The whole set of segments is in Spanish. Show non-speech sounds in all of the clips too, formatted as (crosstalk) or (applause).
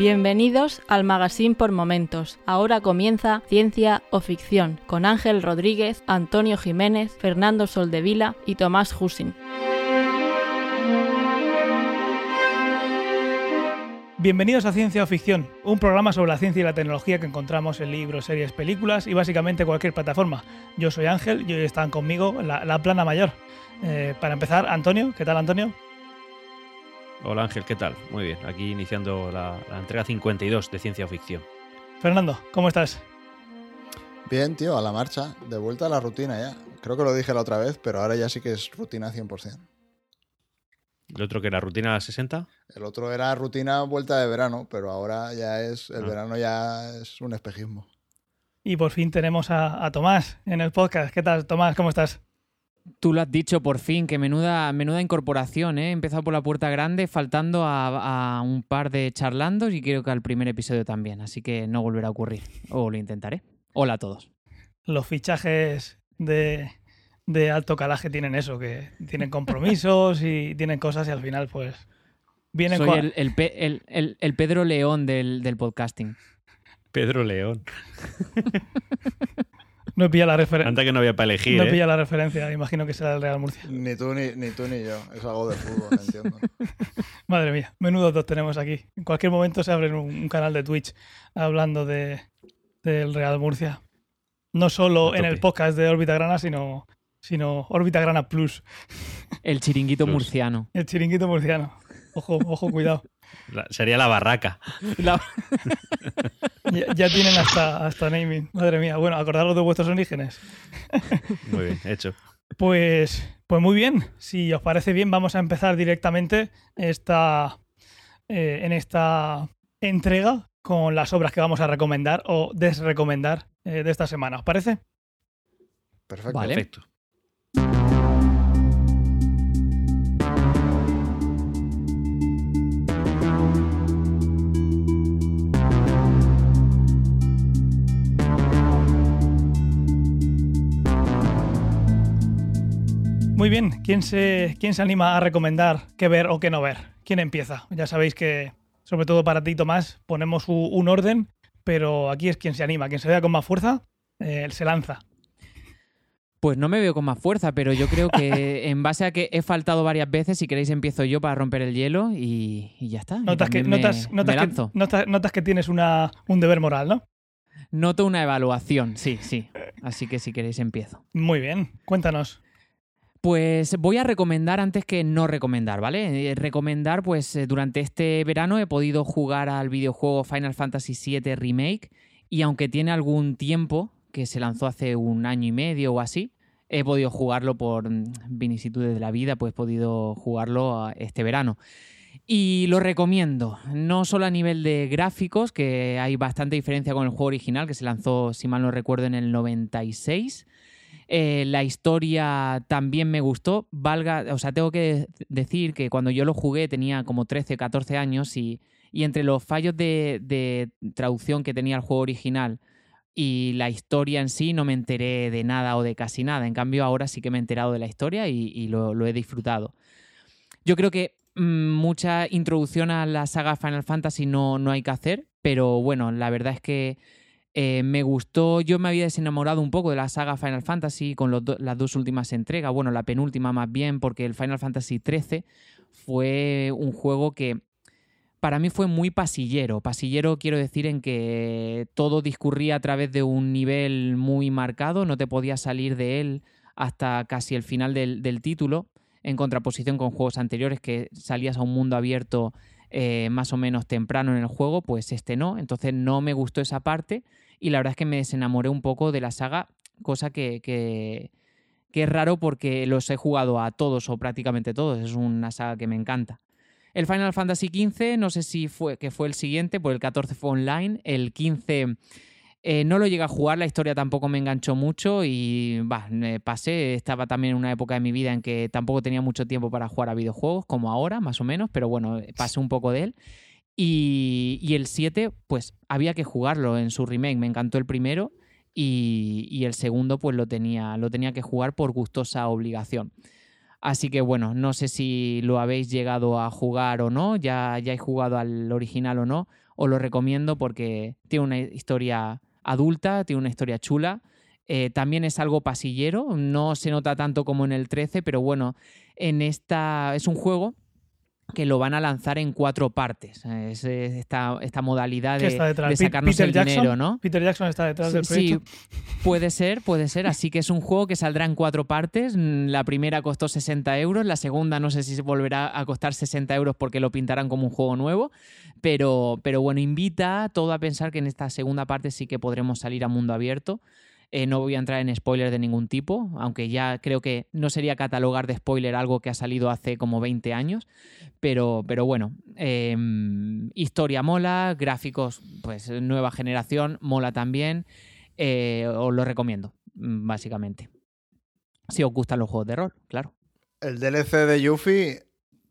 Bienvenidos al Magazine por Momentos. Ahora comienza Ciencia o Ficción con Ángel Rodríguez, Antonio Jiménez, Fernando Soldevila y Tomás Husin. Bienvenidos a Ciencia o Ficción, un programa sobre la ciencia y la tecnología que encontramos en libros, series, películas y básicamente cualquier plataforma. Yo soy Ángel y hoy están conmigo la, la plana mayor. Eh, para empezar, Antonio, ¿qué tal Antonio? Hola Ángel, ¿qué tal? Muy bien, aquí iniciando la, la entrega 52 de Ciencia o Ficción. Fernando, ¿cómo estás? Bien, tío, a la marcha, de vuelta a la rutina ya. Creo que lo dije la otra vez, pero ahora ya sí que es rutina 100%. ¿El otro que era rutina 60? El otro era rutina vuelta de verano, pero ahora ya es, el Ah. verano ya es un espejismo. Y por fin tenemos a, a Tomás en el podcast. ¿Qué tal, Tomás? ¿Cómo estás? Tú lo has dicho por fin, que menuda, menuda incorporación, ¿eh? He empezado por la puerta grande, faltando a, a un par de charlandos y creo que al primer episodio también, así que no volverá a ocurrir. O lo intentaré. Hola a todos. Los fichajes de, de alto calaje tienen eso, que tienen (laughs) compromisos y tienen cosas y al final pues vienen Soy cua- el, el Pe- el- el- el Pedro León del, del podcasting. Pedro León. (laughs) No he pillado la referencia. Anda que no había para elegir, No he ¿eh? pillado la referencia, imagino que será el Real Murcia. Ni tú ni, ni tú ni yo. Es algo de fútbol, (laughs) entiendo. Madre mía, menudos dos tenemos aquí. En cualquier momento se abre un, un canal de Twitch hablando de, del Real Murcia. No solo en el podcast de Órbita Grana, sino, sino Órbita Grana Plus, El chiringuito Plus. murciano. el chiringuito murciano. Ojo, ojo, cuidado. La- sería la barraca. La- (laughs) Ya, ya tienen hasta, hasta naming. Madre mía, bueno, acordaros de vuestros orígenes. (laughs) Muy bien, hecho. Pues, pues muy bien. Si os parece bien, vamos a empezar directamente esta, eh, en esta entrega con las obras que vamos a recomendar o desrecomendar eh, de esta semana. ¿Os parece? Perfecto. Vale. Perfecto. Muy bien. ¿Quién se, ¿Quién se anima a recomendar qué ver o qué no ver? ¿Quién empieza? Ya sabéis que, sobre todo para ti, Tomás, ponemos un orden, pero aquí es quien se anima. Quien se vea con más fuerza, eh, se lanza. Pues no me veo con más fuerza, pero yo creo que (laughs) en base a que he faltado varias veces, si queréis empiezo yo para romper el hielo y, y ya está. Y Notas que, me- notas, notas me que, notas que tienes una, un deber moral, ¿no? Noto una evaluación, sí, sí. Así que si queréis empiezo. Muy bien. Cuéntanos. Pues voy a recomendar antes que no recomendar, ¿vale? Eh, Recomendar, pues eh, durante este verano he podido jugar al videojuego Final Fantasy VII Remake y aunque tiene algún tiempo, que se lanzó hace un año y medio o así, he podido jugarlo por mm, vicisitudes de la vida, pues he podido jugarlo ah, este verano. Y lo recomiendo, no solo a nivel de gráficos, que hay bastante diferencia con el juego original, que se lanzó, si mal no recuerdo, en el 96. Eh, la historia también me gustó. Valga, o sea, tengo que decir que cuando yo lo jugué tenía como 13, 14 años y, y entre los fallos de, traducción que tenía el juego original y la historia en sí no me enteré de nada o de casi nada. En cambio, ahora sí que me he enterado de la historia y, y lo, lo he disfrutado. Yo creo que mm, mucha introducción a la saga Final Fantasy no, no hay que hacer, pero bueno, la verdad es que eh, me gustó, yo me había desenamorado un poco de la saga Final Fantasy con las dos últimas entregas, bueno, la penúltima más bien, porque el Final Fantasy XIII fue un juego que para mí fue muy pasillero. Pasillero quiero decir en que todo discurría a través de un nivel muy marcado, no te podías salir de él hasta casi el final del, del título, en contraposición con juegos anteriores que salías a un mundo abierto eh, más o menos temprano en el juego, pues este no. Entonces no me gustó esa parte y la verdad es que me desenamoré un poco de la saga, cosa que, que, que es raro porque los he jugado a todos o prácticamente todos. Es una saga que me encanta. El Final Fantasy XV, no sé si fue que fue el siguiente, pues el 14 fue online. El 15 eh, no lo llegué a jugar, la historia tampoco me enganchó mucho y pasé. Estaba también en una época de mi vida en que tampoco tenía mucho tiempo para jugar a videojuegos, como ahora, más o menos, pero bueno, pasé un poco de él. Y, el 7, pues había que jugarlo en su remake. Me encantó el primero y, y el segundo, pues lo tenía, lo tenía que jugar por gustosa obligación. Así que bueno, no sé si lo habéis llegado a jugar o no, ya, ya he jugado al original o no, os lo recomiendo porque tiene una historia adulta, tiene una historia chula. Eh, también es algo pasillero, no se nota tanto como en el 13, pero bueno, en esta es un juego que lo van a lanzar en cuatro partes. Es esta, esta modalidad de, de sacarnos el dinero, ¿no? Peter Jackson está detrás del proyecto. Sí, puede ser, puede ser. Así que es un juego que saldrá en cuatro partes. La primera costó 60 euros, la segunda no sé si volverá a costar 60 euros porque lo pintarán como un juego nuevo. Pero, pero bueno, invita todo a pensar que en esta segunda parte sí que podremos salir a mundo abierto. Eh, no voy a entrar en spoiler de ningún tipo, aunque ya creo que no sería catalogar de spoiler algo que ha salido hace como 20 años. Pero, pero bueno, em, historia mola, gráficos, pues nueva generación, mola también. Eh, os lo recomiendo, básicamente. Si os gustan los juegos de rol, claro. ¿El DLC de Yuffie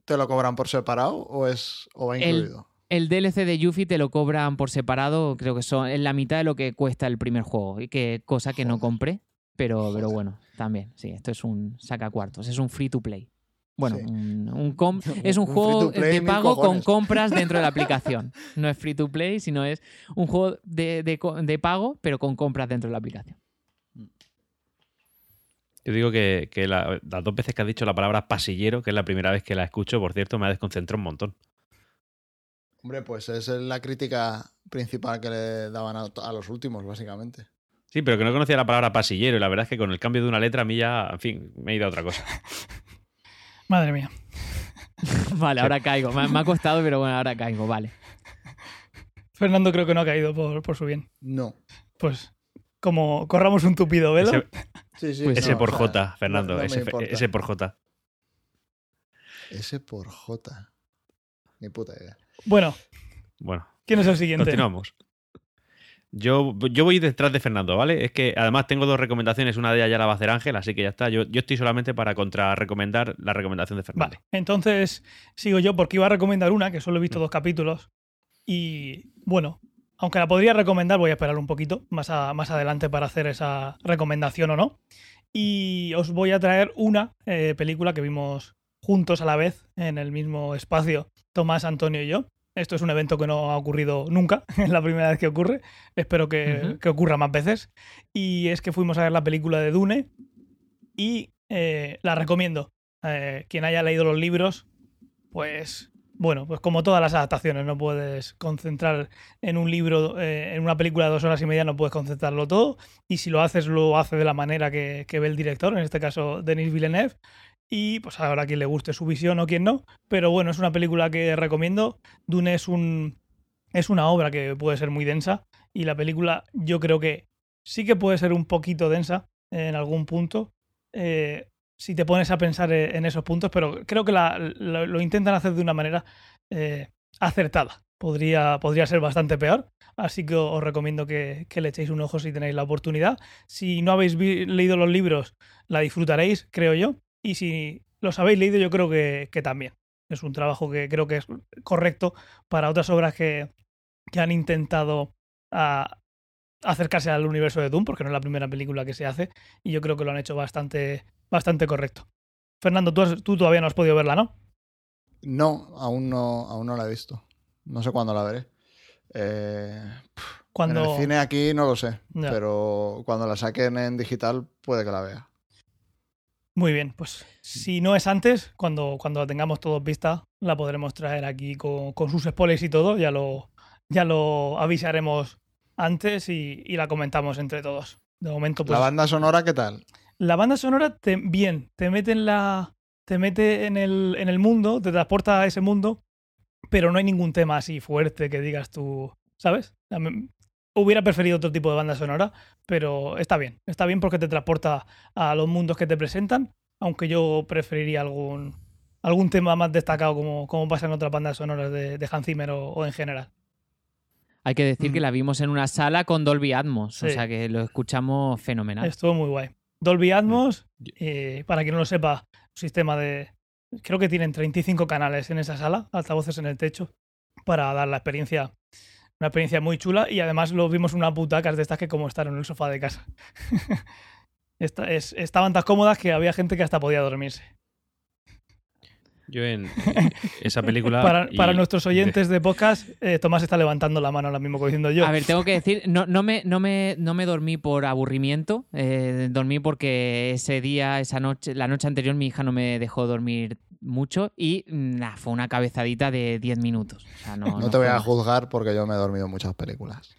te lo cobran por separado o, es, o va incluido? El DLC de Yuffie te lo cobran por separado, creo que son en la mitad de lo que cuesta el primer juego, y que cosa que no compré, pero, pero bueno, también, sí, esto es un saca cuartos, es un free to play. Bueno, un, es un, juego de pago con compras dentro de la aplicación. No es free to play, sino es un juego de, pago, pero con compras dentro de la aplicación. Yo digo que, las dos veces que has dicho la palabra pasillero, que es la primera vez que la escucho, por cierto, me ha desconcentrado un montón. Hombre, pues esa es la crítica principal que le daban a, los últimos, básicamente. Sí, pero que no conocía la palabra pasillero y la verdad es que con el cambio de una letra a mí ya, en fin, me he ido a otra cosa. (laughs) Madre mía. (laughs) vale, ahora caigo. Me, ha costado, pero bueno, ahora caigo, vale. Fernando creo que no ha caído por, su bien. No. Pues como corramos un tupido velo. Ese, sí, sí, ese por J, Fernando. ese, ese por J. Ese por J. Ni puta idea. Bueno. Bueno. ¿Quién es el siguiente? Continuamos. Yo, yo voy detrás de Fernando, ¿vale? Es que además tengo dos recomendaciones, una de ellas ya la va a hacer Ángel, así que ya está. Yo, yo estoy solamente para contrarrecomendar la recomendación de Fernando. Vale, entonces sigo yo porque iba a recomendar una, que solo he visto mm. dos capítulos. Y bueno, aunque la podría recomendar, voy a esperar un poquito más, más adelante para hacer esa recomendación o no. Y os voy a traer una eh, película que vimos juntos a la vez en el mismo espacio, Tomás, Antonio y yo. Esto es un evento que no ha ocurrido nunca, (laughs) es la primera vez que ocurre. Espero que, ocurra más veces. Y es que fuimos a ver la película de Dune y eh, la recomiendo. Eh, quien haya leído los libros, pues bueno, pues como todas las adaptaciones, no puedes concentrar en un libro, eh, en una película de dos horas y media, no puedes concentrarlo todo. Y si lo haces, lo hace de la manera que, que ve el director, en este caso Denis Villeneuve. Y pues ahora quien le guste su visión o quien no. Pero bueno, es una película que recomiendo. Dune es un. es una obra que puede ser muy densa. Y la película, yo creo que sí que puede ser un poquito densa en algún punto. Eh, si te pones a pensar e, en esos puntos, pero creo que lo, intentan hacer de una manera eh, acertada. Podría, podría ser bastante peor, así que os recomiendo que, que, le echéis un ojo si tenéis la oportunidad. Si no habéis leído los libros, la disfrutaréis, creo yo. Y si los habéis leído, yo creo que, también. Es un trabajo que creo que es correcto para otras obras que, han intentado acercarse al universo de Doom, porque no es la primera película que se hace, y yo creo que lo han hecho bastante, bastante correcto. Fernando, tú, tú todavía no has podido verla, ¿no? No, aún no, aún no la he visto. No sé cuándo la veré. Eh, cuando... En el cine aquí no lo sé, pero cuando la saquen en digital puede que la vea. Muy bien, pues si no es antes, cuando, cuando la tengamos todos vista, la podremos traer aquí con, sus spoilers y todo. Ya lo, ya lo avisaremos antes y, la comentamos entre todos. De momento, pues, ¿La banda sonora qué tal? La banda sonora, bien, te mete en la. Te mete en el, en el mundo, te transporta a ese mundo, pero no hay ningún tema así fuerte que digas tú. ¿Sabes? Hubiera preferido otro tipo de banda sonora, pero está bien. Está bien porque te transporta a los mundos que te presentan, aunque yo preferiría algún, algún tema más destacado como, como pasa en otras bandas sonoras de, Hans Zimmer o, en general. Hay que decir que mm. la vimos en una sala con Dolby Atmos, o sea que lo escuchamos fenomenal. Estuvo muy guay. Dolby Atmos, eh, para quien no lo sepa, un sistema de... Creo que tienen 35 canales en esa sala, altavoces en el techo, para dar la experiencia una experiencia muy chula y además lo vimos en una butacas de estas que como estar en el sofá de casa. (laughs) estaban tan cómodas que había gente que hasta podía dormirse. Yo en esa película. (laughs) para, nuestros oyentes de podcast, eh, Tomás está levantando la mano ahora mismo diciendo yo. A ver, tengo que decir, no, no, me, no, me, no me dormí por aburrimiento. Eh, dormí porque ese día, esa noche, la noche anterior, mi hija no me dejó dormir mucho y nada, fue una cabezadita de 10 minutos. no, te voy a juzgar porque yo me he dormido en muchas películas.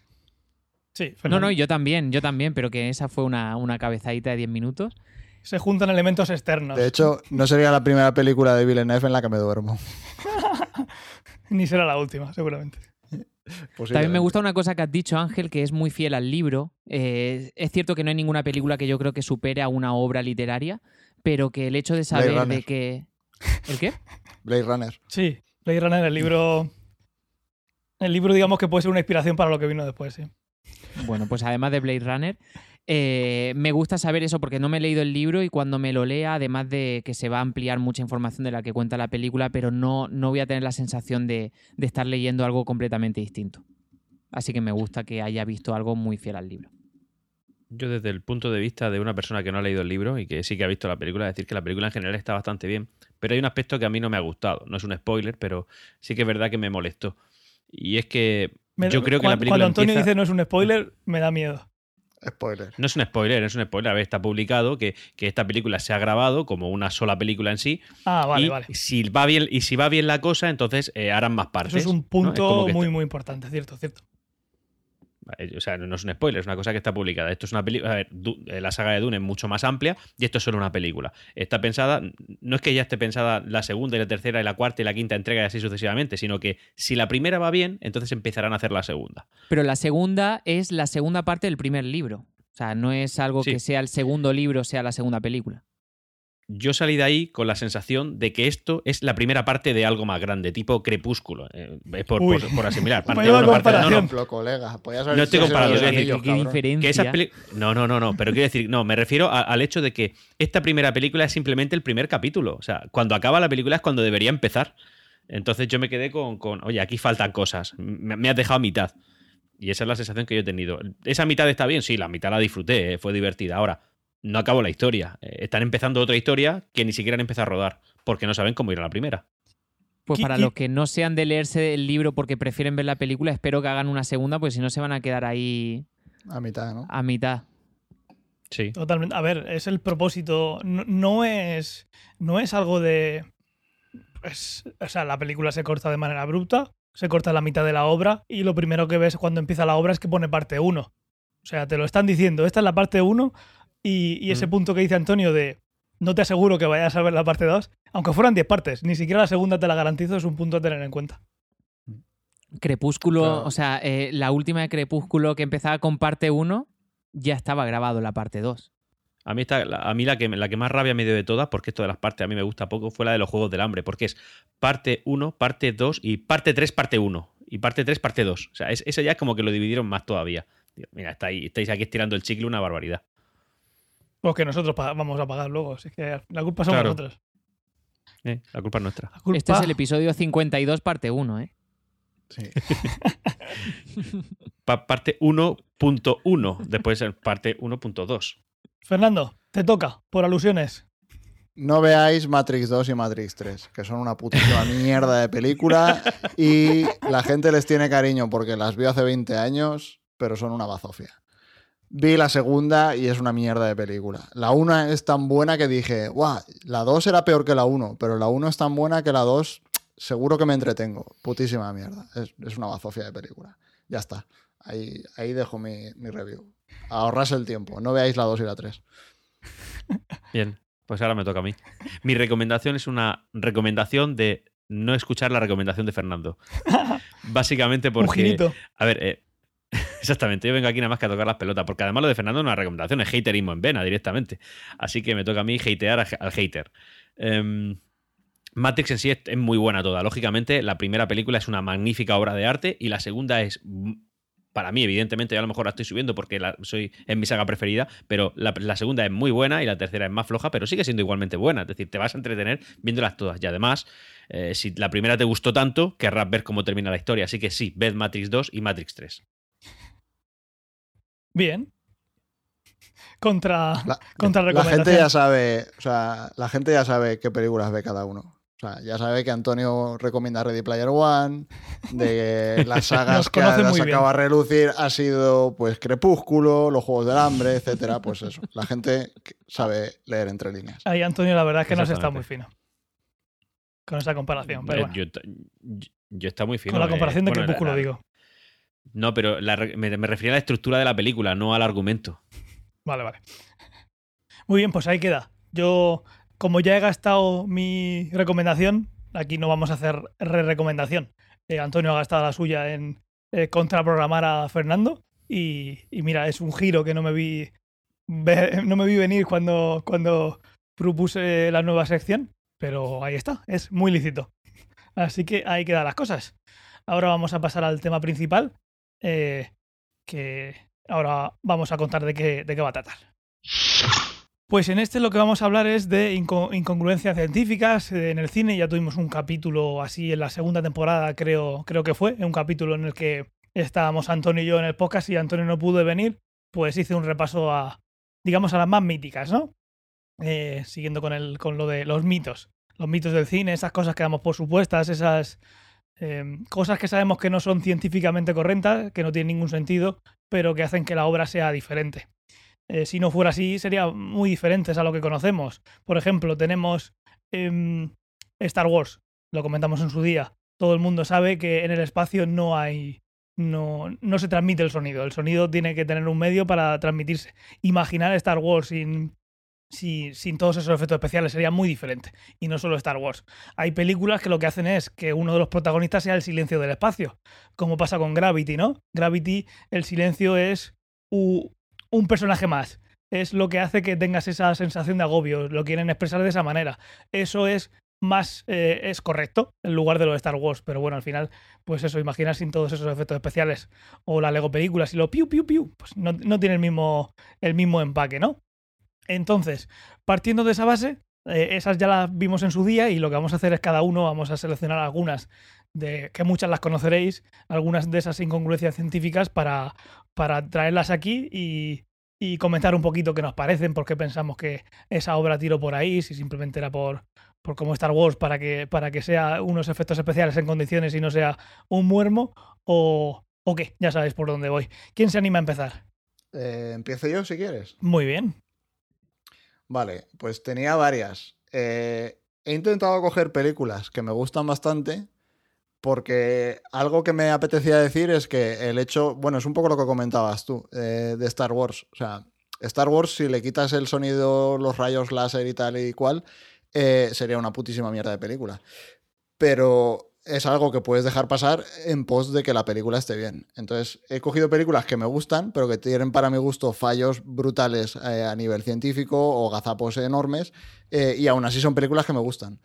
Sí, no, no, yo también, yo también, pero que esa fue una, una cabezadita de 10 minutos se juntan elementos externos. De hecho, no sería la primera película de Villeneuve en la que me duermo. (laughs) Ni será la última, seguramente. También me gusta una cosa que has dicho, Ángel, que es muy fiel al libro. Eh, es cierto que no hay ninguna película que yo creo que supere a una obra literaria, pero que el hecho de saber de que. ¿El qué? Blade Runner. Sí, Blade Runner, el libro. El libro, digamos que puede ser una inspiración para lo que vino después, sí. Bueno, pues además de Blade Runner, eh, me gusta saber eso porque no me he leído el libro y cuando me lo lea, además de que se va a ampliar mucha información de la que cuenta la película, pero no, no voy a tener la sensación de, estar leyendo algo completamente distinto. Así que me gusta que haya visto algo muy fiel al libro. Yo desde el punto de vista de una persona que no ha leído el libro y que sí que ha visto la película, decir que la película en general está bastante bien, pero hay un aspecto que a mí no me ha gustado. No es un spoiler, pero sí que es verdad que me molestó. Y es que yo creo que la película Cuando Antonio dice no es un spoiler, me da miedo. Spoiler. No es un spoiler, es un spoiler. A ver, está publicado que, esta película se ha grabado como una sola película en sí. Ah, vale, y vale. Si va bien, y si va bien la cosa, entonces eh, harán más partes. Eso es un punto muy, muy importante, cierto, cierto. O sea, no es un spoiler, es una cosa que está publicada. Esto es una película. A ver, eh, la saga de Dune es mucho más amplia y esto es solo una película. Está pensada, no es que ya esté pensada la segunda y la tercera y la cuarta y la quinta entrega y así sucesivamente, sino que si la primera va bien, entonces empezarán a hacer la segunda. Pero la segunda es la segunda parte del primer libro. O sea, no es algo que sea el segundo libro, sea la segunda película yo salí de ahí con la sensación de que esto es la primera parte de algo más grande, tipo Crepúsculo. Eh, por, por, asimilar. (laughs) Parte no, no, estoy comparando. no, no, no, no. Pero quiero decir, no, me refiero al hecho de que esta primera película es simplemente el primer capítulo. O sea, cuando acaba la película es cuando debería empezar. Entonces yo me quedé con, con oye, aquí faltan cosas. Me, has dejado a mitad. Y esa es la sensación que yo he tenido. ¿Esa mitad está bien? Sí, la mitad la disfruté, eh, fue divertida. Ahora, no acabó la historia. Eh, están empezando otra historia que ni siquiera han empezado a rodar, porque no saben cómo ir a la primera. Pues para los que no sean de leerse el libro porque prefieren ver la película, espero que hagan una segunda, porque si no se van a quedar ahí. A mitad, ¿no? A mitad. Sí. Totalmente. A ver, es el propósito. No, es. No es algo de. Pues, o sea, la película se corta de manera abrupta, se corta la mitad de la obra, y lo primero que ves cuando empieza la obra es que pone parte 1. O sea, te lo están diciendo, esta es la parte 1, y, ese punto que dice Antonio de no te aseguro que vayas a ver la parte 2, aunque fueran 10 partes, ni siquiera la segunda te la garantizo, es un punto a tener en cuenta. Crepúsculo, o sea, eh, la última de Crepúsculo que empezaba con parte 1, ya estaba grabado la parte 2. A mí, está, a mí la, que, la que más rabia me dio de todas, porque esto de las partes a mí me gusta poco, fue la de los Juegos del Hambre, porque es parte 1, parte 2 y parte 3, parte 1. Y parte 3, parte 2. O sea, es, eso ya es como que lo dividieron más todavía. Mira, estáis aquí estirando el chicle una barbaridad. Pues que nosotros vamos a pagar luego. Así que la culpa somos nosotros. Eh, la culpa es nuestra. Este es el episodio 52, parte 1, ¿eh? Sí. (laughs) parte 1.1, después el parte 1.2. Fernando, te toca, por alusiones. No veáis Matrix 2 y Matrix 3, que son una putísima mierda de película y la gente les tiene cariño porque las vio hace 20 años, pero son una bazofia. Vi la segunda y es una mierda de película. La una es tan buena que dije, guau, la 2 era peor que la 1, pero la 1 es tan buena que la 2 seguro que me entretengo. Putísima mierda. Es, una bazofia de película. Ya está. Ahí, ahí dejo mi, review. Ahorras el tiempo. No veáis la 2 y la 3. (laughs) Bien, pues ahora me toca a mí. Mi recomendación es una recomendación de no escuchar la recomendación de Fernando. (laughs) Básicamente porque... A ver, eh, (laughs) Exactamente, yo vengo aquí nada más que a tocar las pelotas, porque además lo de Fernando no es una recomendación, es haterismo en vena directamente. Así que me toca a mí hatear al hater. Em, Matrix en sí es, muy buena toda. Lógicamente, la primera película es una magnífica obra de arte y la segunda es, para mí, evidentemente, yo a lo mejor la estoy subiendo porque soy en mi saga preferida, pero la, segunda es muy buena y la tercera es más floja, pero sigue siendo igualmente buena. Es decir, te vas a entretener viéndolas todas. Y además, eh, si la primera te gustó tanto, querrás ver cómo termina la historia. Así que sí, ved Matrix 2 y Matrix 3. Bien. Contra, la, contra La gente ya sabe, o sea, la gente ya sabe qué películas ve cada uno. O sea, ya sabe que Antonio recomienda Ready Player One, de (laughs) las sagas que las acaba de relucir ha sido pues Crepúsculo, los Juegos del Hambre, etcétera. Pues (laughs) eso, la gente sabe leer entre líneas. Ahí Antonio la verdad es que no se está muy fino con esa comparación. Pero yo, yo, está muy fino. Con la eh, comparación de Crepúsculo, digo. No, pero me, refería a la estructura de la película, no al argumento. Vale, vale. Muy bien, pues ahí queda. Yo como ya he gastado mi recomendación, aquí no vamos a hacer re-recomendación. Eh, Antonio ha gastado la suya en eh, contraprogramar a Fernando. Y, mira, es un giro que no me vi, (laughs) no me vi venir cuando, cuando propuse la nueva sección. Pero ahí está, es muy lícito. Así que ahí quedan las cosas. Ahora vamos a pasar al tema principal, eh, que ahora vamos a contar de qué, de qué va a tratar. Pues en este lo que vamos a hablar es de incongruencias científicas en el cine. Ya tuvimos un capítulo así en la segunda temporada, creo, creo que fue, un capítulo en el que estábamos Antonio y yo en el podcast y Antonio no pudo venir, pues hice un repaso a, digamos, a las más míticas, ¿no? Eh, siguiendo con, el, con lo de los mitos, los mitos del cine, esas cosas que damos por supuestas, esas em, cosas que sabemos que no son científicamente correctas, que no tienen ningún sentido, pero que hacen que la obra sea diferente. Eh, si no fuera así, sería muy diferentes a lo que conocemos. Por ejemplo, tenemos em, Star Wars, lo comentamos en su día. Todo el mundo sabe que en el espacio no hay. No, no se transmite el sonido. El sonido tiene que tener un medio para transmitirse. Imaginar Star Wars sin, sin, sin, todos esos efectos especiales sería muy diferente. Y no solo Star Wars. Hay películas que lo que hacen es que uno de los protagonistas sea el silencio del espacio. Como pasa con Gravity, ¿no? Gravity, el silencio es un personaje más. Es lo que hace que tengas esa sensación de agobio. Lo quieren expresar de esa manera. Eso es más eh, es correcto en lugar de lo de Star Wars. Pero bueno, al final, pues eso, imaginar sin todos esos efectos especiales o la Lego películas y lo piu piu piu, pues no, tiene el mismo, el mismo empaque, ¿no? Entonces, partiendo de esa base, eh, esas ya las vimos en su día y lo que vamos a hacer es cada uno, vamos a seleccionar algunas de que muchas las conoceréis, algunas de esas incongruencias científicas para, para traerlas aquí y, y comentar un poquito qué nos parecen, por qué pensamos que esa obra tiró por ahí, si simplemente era por, por como Star Wars para que, para que sea unos efectos especiales en condiciones y no sea un muermo, o, o qué, ya sabéis por dónde voy. ¿Quién se anima a empezar? Eh, empiezo yo si quieres. Muy bien. Vale, pues tenía varias. Eh, he intentado coger películas que me gustan bastante porque algo que me apetecía decir es que el hecho, bueno, es un poco lo que comentabas tú eh, de Star Wars. O sea, Star Wars, si le quitas el sonido, los rayos láser y tal y cual, eh, sería una putísima mierda de película. Pero es algo que puedes dejar pasar en pos de que la película esté bien. Entonces, he cogido películas que me gustan, pero que tienen para mi gusto fallos brutales eh, a nivel científico o gazapos enormes, y aún así son películas que me gustan.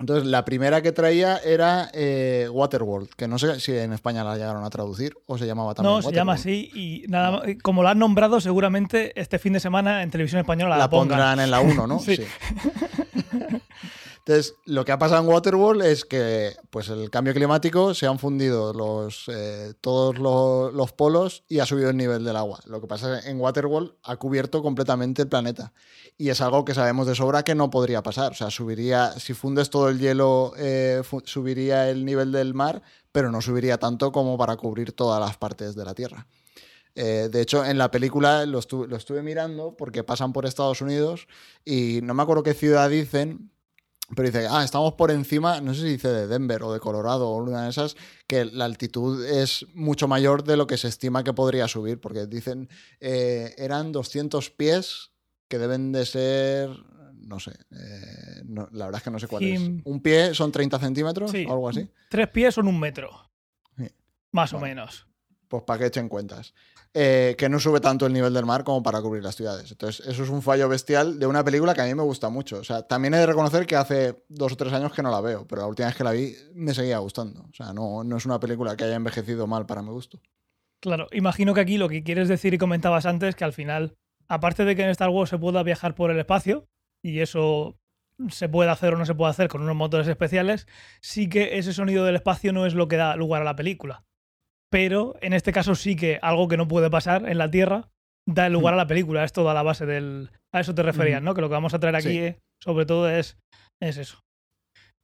Entonces, la primera que traía era eh, Waterworld, que no sé si en España la llegaron a traducir o se llamaba también. No, se llama así y nada como la han nombrado, seguramente este fin de semana en televisión española la, la pondrán en la 1, ¿no? (laughs) sí. (laughs) Entonces, lo que ha pasado en Waterworld es que pues, el cambio climático se han fundido los, eh, todos los, polos y ha subido el nivel del agua. Lo que pasa es que en Waterworld ha cubierto completamente el planeta. Y es algo que sabemos de sobra que no podría pasar. O sea, subiría, si fundes todo el hielo, eh, subiría el nivel del mar, pero no subiría tanto como para cubrir todas las partes de la Tierra. Eh, de hecho, en la película lo, lo, estuve mirando porque pasan por Estados Unidos y no me acuerdo qué ciudad dicen, pero dice, ah, estamos por encima, no sé si dice de Denver o de Colorado o una de esas, que la altitud es mucho mayor de lo que se estima que podría subir, porque dicen, eh, eran 200 pies que deben de ser, no sé, eh, la verdad es que no sé cuál es. ¿Un pie son 30 centímetros o algo así? Tres pies son un metro. Más o menos. Pues para que echen cuentas. Eh, que no sube tanto el nivel del mar como para cubrir las ciudades. Entonces, eso es un fallo bestial de una película que a mí me gusta mucho. O sea, también he de reconocer que hace dos o tres años que no la veo, pero la última vez que la vi me seguía gustando. O sea, no, no es una película que haya envejecido mal para mi gusto. Claro, imagino que aquí lo que quieres decir y comentabas antes, que al final, aparte de que en Star Wars se pueda viajar por el espacio, y eso se puede hacer o no se puede hacer con unos motores especiales, sí que ese sonido del espacio no es lo que da lugar a la película pero en este caso sí que algo que no puede pasar en la Tierra da lugar a la película, es toda la base del... A eso te referías, ¿no? Que lo que vamos a traer aquí sobre todo es, es eso.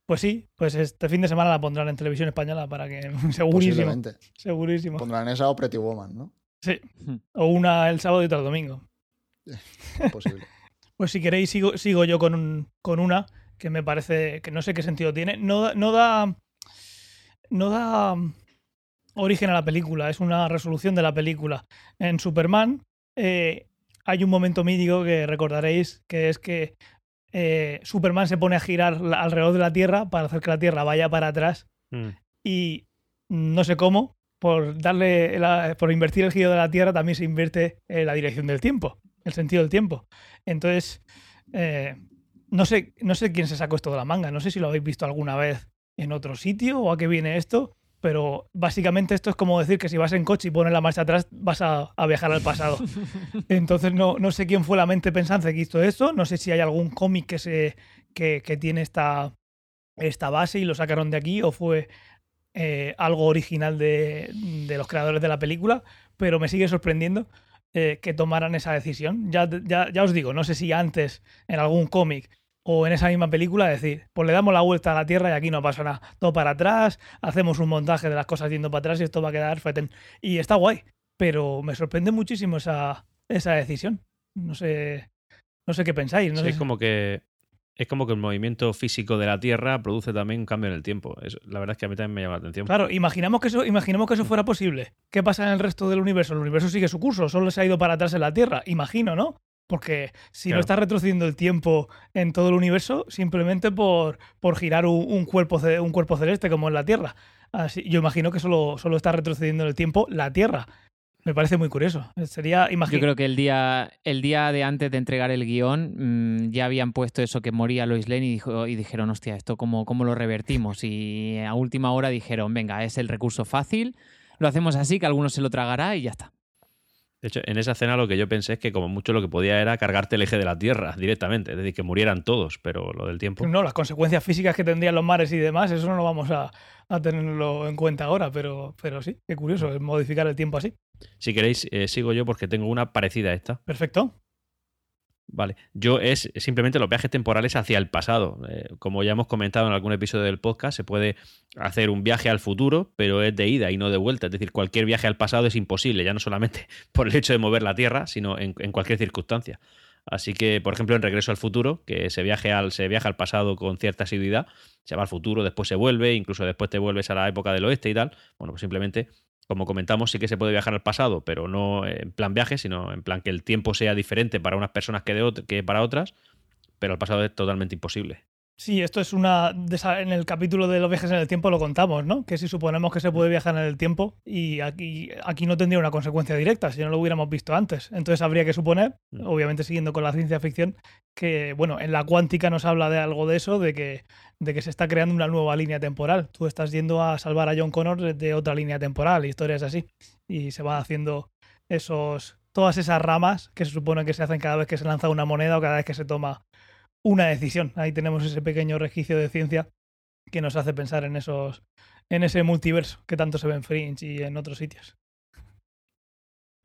Pues sí, pues este fin de semana la pondrán en televisión española para que. (laughs) Segurísimo. Segurísimo. Pondrán esa o Pretty Woman, ¿no? Sí. Hmm. O una el sábado y otra el domingo. (laughs) Posible. (laughs) pues si queréis, sigo, sigo yo con, con una que me parece que no sé qué sentido tiene. No, no da. No da origen a la película, es una resolución de la película. En Superman eh, hay un momento mítico que recordaréis, que es que eh, Superman se pone a girar alrededor de la Tierra para hacer que la Tierra vaya para atrás mm. y no sé cómo, por darle por invertir el giro de la Tierra también se invierte la dirección del tiempo, el sentido del tiempo. Entonces, eh, no sé, no sé quién se sacó esto de la manga, no sé si lo habéis visto alguna vez en otro sitio o a qué viene esto, pero básicamente esto es como decir que si vas en coche y pones la marcha atrás, vas a, viajar al pasado. (laughs) Entonces no, no, sé quién fue la mente pensante que hizo esto, no sé si hay algún cómic que, se, que, tiene esta, esta base y lo sacaron de aquí o fue eh, algo original de, los creadores de la película, pero me sigue sorprendiendo eh, que tomaran esa decisión. Ya, ya, ya os digo, no sé si antes en algún cómic o en esa misma película decir, pues le damos la vuelta a la Tierra y aquí no pasa nada. Todo para atrás, hacemos un montaje de las cosas yendo para atrás y esto va a quedar feten. Y está guay, pero me sorprende muchísimo esa, esa decisión. No sé, no sé qué pensáis. No es como que es como que el movimiento físico de la Tierra produce también un cambio en el tiempo. la verdad es que a mí también me llama la atención. Claro, imaginamos que eso, imaginemos que eso fuera posible. ¿Qué pasa en el resto del universo? El universo sigue su curso, solo se ha ido para atrás en la Tierra. Imagino, ¿no? Porque si no está retrocediendo el tiempo en todo el universo, simplemente por, por girar un, cuerpo, un cuerpo celeste como en la Tierra. Así, yo imagino que solo, solo está retrocediendo en el tiempo la Tierra. Me parece muy curioso. Sería, Yo creo que el día, el día de antes de entregar el guion mm, ya habían puesto eso que moría Lois Lane y, dijo, y dijeron, hostia, ¿esto cómo, cómo lo revertimos? Y a última hora dijeron, venga, es el recurso fácil, lo hacemos así, que alguno se lo tragará y ya está. De hecho, en esa escena lo que yo pensé es que como mucho lo que podía era cargarte el eje de la Tierra directamente, es decir, que murieran todos, pero lo del tiempo... No, las consecuencias físicas que tendrían los mares y demás, eso no lo vamos a, tenerlo en cuenta ahora, pero, pero sí, qué curioso, modificar el tiempo así. Si queréis, eh, sigo yo porque tengo una parecida a esta. Perfecto. Vale, yo es simplemente los viajes temporales hacia el pasado. Eh, como ya hemos comentado en algún episodio del podcast, se puede hacer un viaje al futuro, pero es de ida y no de vuelta. Es decir, cualquier viaje al pasado es imposible, ya no solamente (laughs) por el hecho de mover la Tierra, sino en, cualquier circunstancia. Así que, por ejemplo, en Regreso al Futuro, que se, viaje al, se viaja al pasado con cierta asiduidad, se va al futuro, después se vuelve, incluso después te vuelves a la época del oeste y tal. Bueno, pues simplemente como comentamos, sí que se puede viajar al pasado, pero no en plan viaje, sino en plan que el tiempo sea diferente para unas personas que, de que para otras, pero el pasado es totalmente imposible. Sí, esto es una. En el capítulo de los viajes en el tiempo lo contamos, ¿no? Que si suponemos que se puede viajar en el tiempo y aquí, aquí no tendría una consecuencia directa si no lo hubiéramos visto antes. Entonces habría que suponer, mm. obviamente siguiendo con la ciencia ficción, que, bueno, en la cuántica nos habla de algo de eso, de que, de que se está creando una nueva línea temporal. Tú estás yendo a salvar a John Connor de otra línea temporal, historias así. Y se van haciendo esos. Todas esas ramas que se supone que se hacen cada vez que se lanza una moneda o cada vez que se toma una decisión. Ahí tenemos ese pequeño resquicio de ciencia que nos hace pensar en esos en ese multiverso que tanto se ve en Fringe y en otros sitios.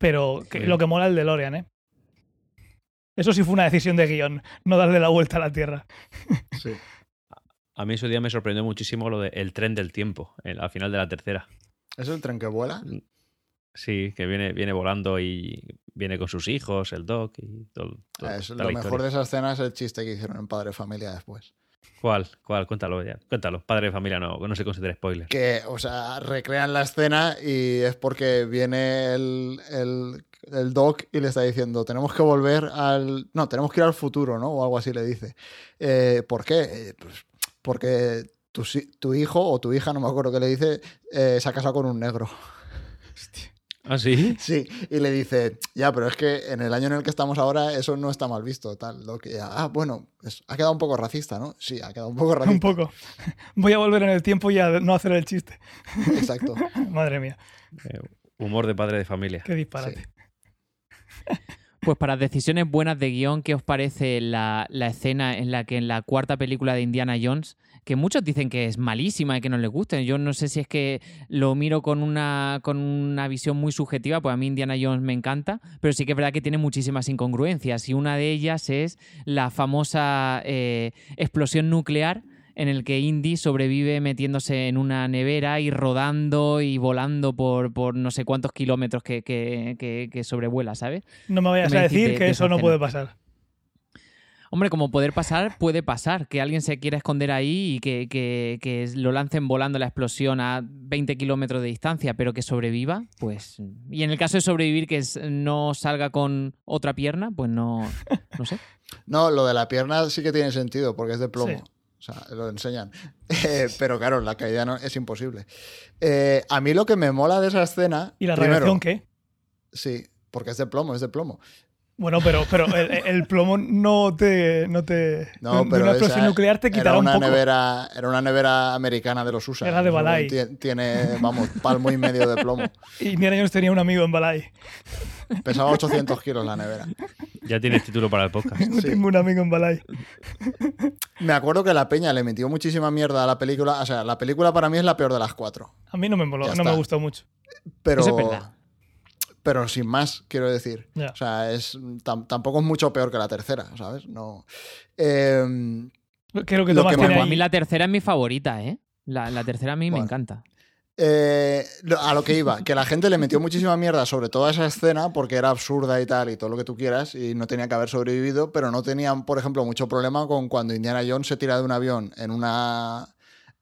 Pero lo que mola el de Lorian, ¿eh? Eso sí fue una decisión de guion, no darle la vuelta a la Tierra. (laughs) Sí. A mí ese día me sorprendió muchísimo lo del tren del tiempo, al final de la tercera. ¿Es el tren que vuela? Sí, que viene, viene volando y viene con sus hijos, el Doc y todo. lo mejor de esa escena es el chiste que hicieron en Padre Familia después. ¿Cuál? ¿Cuál? Cuéntalo ya. Cuéntalo. Padre de familia no, no se considera spoiler. Que, o sea, recrean la escena y es porque viene el, el, Doc y le está diciendo, tenemos que volver al... No, tenemos que ir al futuro, ¿no? O algo así le dice. Eh, ¿Por qué? Eh, pues porque tu, tu, hijo o tu hija, no me acuerdo qué le dice, eh, se ha casado con un negro. (laughs) Hostia. ¿Ah, sí? (laughs) Sí, y le dice, ya, pero es que en el año en el que estamos ahora eso no está mal visto, tal. Lo que, ah, bueno, ha quedado un poco racista, ¿no? Sí, ha quedado un poco racista. Un poco. (laughs) Voy a volver en el tiempo y a no hacer el chiste. (laughs) Exacto. Madre mía. Eh, humor de padre de familia. Qué disparate. Pues para decisiones buenas de guion, ¿qué os parece la, la, escena en la que en la cuarta película de Indiana Jones que muchos dicen que es malísima y que no les gusta. Yo no sé si es que lo miro con una, con una visión muy subjetiva, pues a mí Indiana Jones me encanta, pero sí que es verdad que tiene muchísimas incongruencias y una de ellas es la famosa eh, explosión nuclear en el que Indy sobrevive metiéndose en una nevera y rodando y volando por, por no sé cuántos kilómetros que, que, que, sobrevuela, ¿sabes? No me vayas a decir que eso no puede pasar. Hombre, como poder pasar, puede pasar. Que alguien se quiera esconder ahí y que, que, lo lancen volando la explosión a 20 kilómetros de distancia, pero que sobreviva, pues. Y en el caso de sobrevivir, que no salga con otra pierna, pues no. No sé. (laughs) No, lo de la pierna sí que tiene sentido, porque es de plomo. O sea, lo enseñan. (laughs) Eh, pero claro, la caída no, es imposible. Eh, a mí lo que me mola de esa escena. ¿Y la primero, qué? Sí, porque es de plomo, es de plomo. Bueno, pero, pero el, plomo no te. No, te, no pero una explosión nuclear te quitará una un poco. Nevera, era una nevera americana de los USA. Era de Balay. Tiene, vamos, palmo y medio de plomo. (laughs) Y ni años tenía un amigo en Balay. Pesaba 800 kilos la nevera. Ya tienes título para el podcast. (laughs) Tengo un amigo en Balay. Me acuerdo que la peña le metió muchísima mierda a la película. O sea, la película para mí es la peor de las cuatro. A mí no me moló, no me gustó mucho. Pero. Eso es verdad pero sin más, quiero decir. O sea, es, tampoco es mucho peor que la tercera, ¿sabes? No. Em, Creo que, A mí la tercera es mi favorita, ¿eh? La, tercera a mí me encanta. Eh, a lo que iba, que la gente le metió muchísima mierda sobre toda esa escena porque era absurda y tal y todo lo que tú quieras y no tenía que haber sobrevivido, pero no tenían, por ejemplo, mucho problema con cuando Indiana Jones se tira de un avión en una,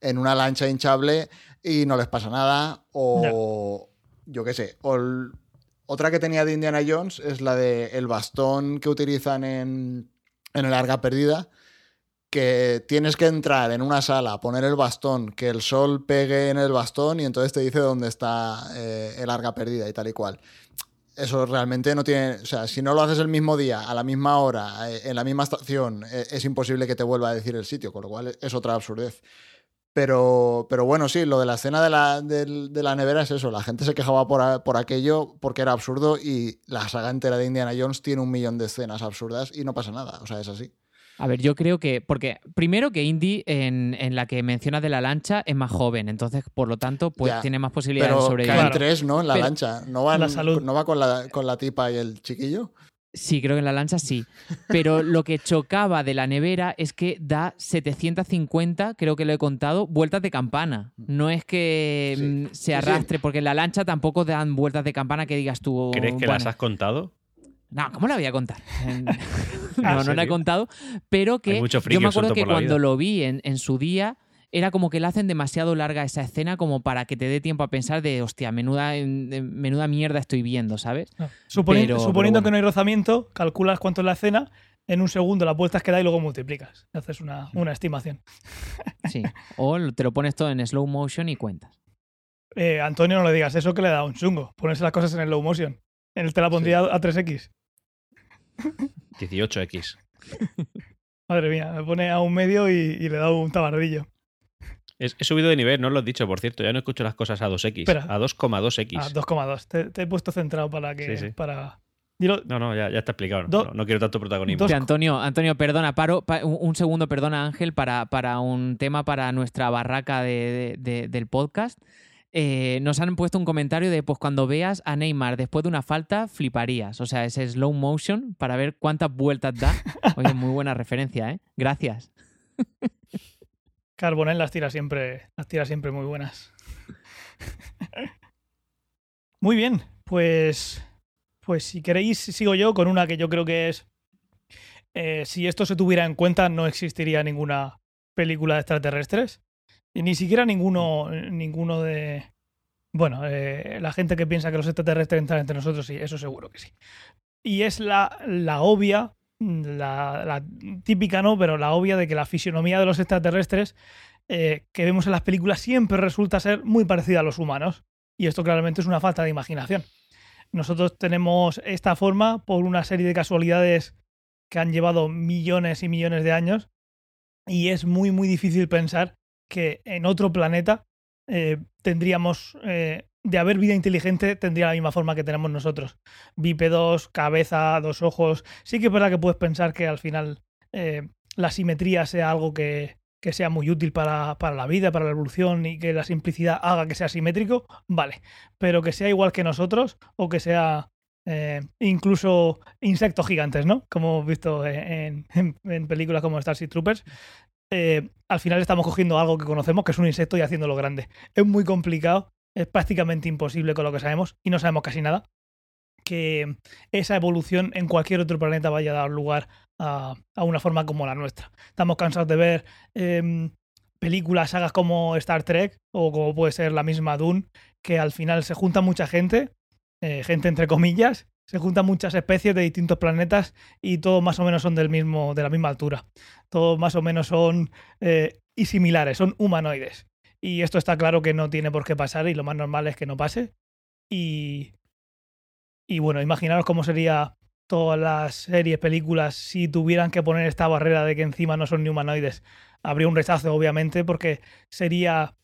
en una lancha hinchable y no les pasa nada o... Yo qué sé, o otra que tenía de Indiana Jones es la de el bastón que utilizan en, en el Arga Perdida, que tienes que entrar en una sala, poner el bastón, que el sol pegue en el bastón y entonces te dice dónde está eh, el Arga Perdida y tal y cual. Eso realmente no tiene, o sea, si no lo haces el mismo día, a la misma hora, eh, en la misma estación, eh, es imposible que te vuelva a decir el sitio, con lo cual es otra absurdez. Pero, pero bueno, sí, lo de la escena de la, de, la nevera es eso. La gente se quejaba por, por, aquello porque era absurdo y la saga entera de Indiana Jones tiene un millón de escenas absurdas y no pasa nada. O sea, es así. A ver, yo creo que. Porque primero que Indy, en, en la que mencionas de la lancha, es más joven. Entonces, por lo tanto, pues tiene más posibilidades de sobrevivir. Pero tres, ¿no? En la lancha. ¿No, van, ¿No va con la, con la tipa y el chiquillo? Sí, creo que en la lancha sí. Pero (laughs) lo que chocaba de la nevera es que da 750, creo que lo he contado, vueltas de campana. No es que mm, se arrastre, porque en la lancha tampoco dan vueltas de campana que digas tú. ¿Crees que las has contado? No, ¿cómo la voy a contar? (laughs) (laughs) no, no la he contado. Pero que yo me acuerdo que cuando lo vi en, en su día era como que le hacen demasiado larga esa escena como para que te dé tiempo a pensar de, hostia, menuda, menuda mierda estoy viendo, ¿sabes? Suponiendo que no hay rozamiento, calculas cuánto es la escena, en un segundo la vueltas que da y luego multiplicas. Haces una, una estimación. Sí, o te lo pones todo en slow motion y cuentas. Eh, Antonio, no le digas eso que le da un chungo. Ponerse las cosas en slow motion. En el te la pondría a 3X. 18X. Madre mía, me pone a un medio y, y le da un tabardillo. He subido de nivel, no lo has dicho, por cierto. Ya no escucho las cosas a 2x. a 2,2x. A 2,2. Te, he puesto centrado para que. Para... No, no, ya, está explicado. No, quiero tanto protagonismo. Antonio, Antonio, perdona, paro un, segundo, perdona, Ángel, para, para un tema para nuestra barraca del podcast. Eh, nos han puesto un comentario de pues cuando veas a Neymar después de una falta, fliparías. O sea, ese slow motion para ver cuántas vueltas da. (laughs) Oye, muy buena referencia, ¿eh? Gracias. Carbonell las tira siempre, las tira siempre muy buenas. (laughs) muy bien, pues, pues si queréis sigo yo con una que yo creo que es, eh, si esto se tuviera en cuenta no existiría ninguna película de extraterrestres y ni siquiera ninguno, ninguno de, bueno, eh, la gente que piensa que los extraterrestres entran entre nosotros, sí, eso seguro que sí. Y es la, la obvia la, típica no, pero la obvia de que la fisionomía de los extraterrestres eh, que vemos en las películas siempre resulta ser muy parecida a los humanos. Y esto claramente es una falta de imaginación. Nosotros tenemos esta forma por una serie de casualidades que han llevado millones y millones de años. Y es muy, muy difícil pensar que en otro planeta eh, tendríamos eh, de haber vida inteligente tendría la misma forma que tenemos nosotros. Bípedos, cabeza, dos ojos. Sí que es verdad que puedes pensar que al final eh, la simetría sea algo que, sea muy útil para, la vida, para la evolución y que la simplicidad haga que sea simétrico, vale. Pero que sea igual que nosotros o que sea eh, incluso insectos gigantes, ¿no? Como hemos visto en, en películas como Starship Troopers, eh, al final estamos cogiendo algo que conocemos, que es un insecto, y haciéndolo grande. Es muy complicado, es prácticamente imposible con lo que sabemos, y no sabemos casi nada, que esa evolución en cualquier otro planeta vaya a dar lugar a, una forma como la nuestra. Estamos cansados de ver em, películas, sagas como Star Trek, o como puede ser la misma Dune, que al final se junta mucha gente, eh, gente entre comillas, se juntan muchas especies de distintos planetas y todos más o menos son del mismo, de la misma altura. Todos más o menos son eh, y similares, son humanoides. Y esto está claro que no tiene por qué pasar y lo más normal es que no pase. Y, y bueno, imaginaros cómo sería todas las series, películas, si tuvieran que poner esta barrera de que encima no son ni humanoides. Habría un rechazo, obviamente, porque sería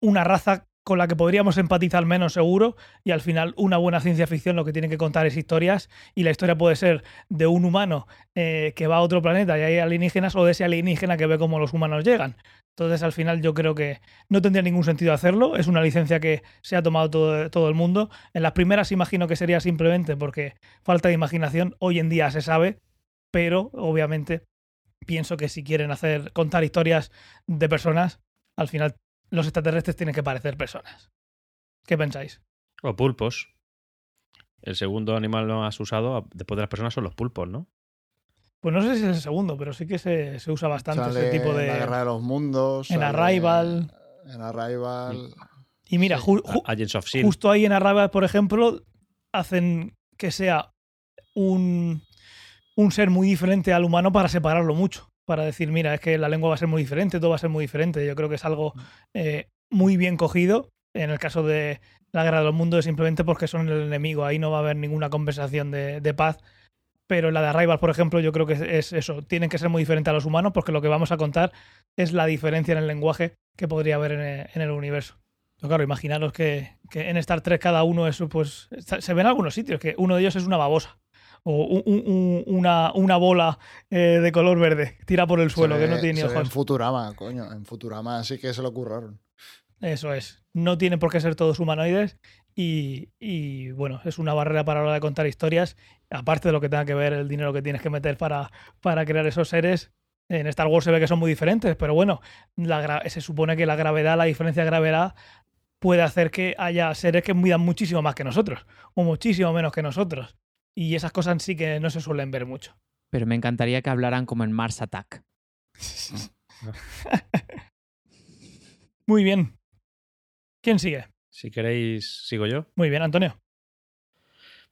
una raza con la que podríamos empatizar menos seguro y al final una buena ciencia ficción lo que tiene que contar es historias y la historia puede ser de un humano eh, que va a otro planeta y hay alienígenas o de ese alienígena que ve cómo los humanos llegan. Entonces al final yo creo que no tendría ningún sentido hacerlo, es una licencia que se ha tomado todo, todo el mundo. En las primeras imagino que sería simplemente porque falta de imaginación, hoy en día se sabe, pero obviamente pienso que si quieren hacer contar historias de personas, al final los extraterrestres tienen que parecer personas. ¿Qué pensáis? O pulpos. El segundo animal más usado después de las personas son los pulpos, ¿no? Pues no sé si es el segundo, pero sí que se, usa bastante ese tipo de. En la Guerra de los Mundos. En Arrival. En Arrival. Y mira, justo ahí en Arrival, por ejemplo, hacen que sea un, un ser muy diferente al humano para separarlo mucho para decir, mira, es que la lengua va a ser muy diferente, todo va a ser muy diferente. Yo creo que es algo eh, muy bien cogido. En el caso de la guerra de los mundos es simplemente porque son el enemigo. Ahí no va a haber ninguna conversación de, paz. Pero en la de Arrival, por ejemplo, yo creo que es, eso. Tienen que ser muy diferentes a los humanos porque lo que vamos a contar es la diferencia en el lenguaje que podría haber en el, universo. claro, imaginaros que, que, en Star Trek cada uno es, pues, se ve en algunos sitios, que uno de ellos es una babosa o una, una, bola eh, de color verde tira por el suelo que no tiene ni ojos. En Futurama, coño, en Futurama sí que se lo ocurrieron. Eso es. No tienen por qué ser todos humanoides y, y, bueno, es una barrera para la hora de contar historias. Aparte de lo que tenga que ver el dinero que tienes que meter para, para crear esos seres, en Star Wars se ve que son muy diferentes, pero bueno, se supone que la gravedad, la diferencia de gravedad puede hacer que haya seres que midan muchísimo más que nosotros o muchísimo menos que nosotros. Y esas cosas sí que no se suelen ver mucho. Pero me encantaría que hablaran como en Mars Attack. (laughs) Muy bien. ¿Quién sigue? Si queréis, sigo yo. Muy bien, Antonio.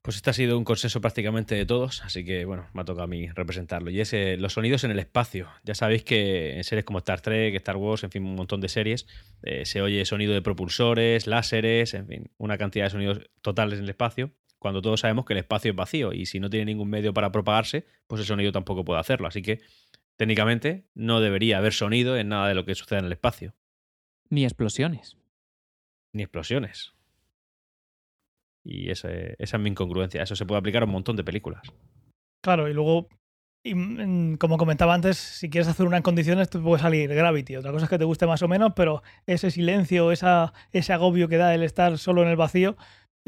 Pues este ha sido un consenso prácticamente de todos, así que bueno, me ha tocado a mí representarlo. Y es eh, los sonidos en el espacio. Ya sabéis que en series como Star Trek, Star Wars, en fin, un montón de series, eh, se oye sonido de propulsores, láseres, en fin, una cantidad de sonidos totales en el espacio cuando todos sabemos que el espacio es vacío y si no tiene ningún medio para propagarse, pues el sonido tampoco puede hacerlo. Así que técnicamente no debería haber sonido en nada de lo que suceda en el espacio. Ni explosiones. Ni explosiones. Y esa, esa es mi incongruencia. Eso se puede aplicar a un montón de películas. Claro, y luego, mm, como comentaba antes, si quieres hacer una en condiciones, te puede salir Gravity. Otra cosa es que te guste más o menos, pero ese silencio, esa, ese agobio que da el estar solo en el vacío,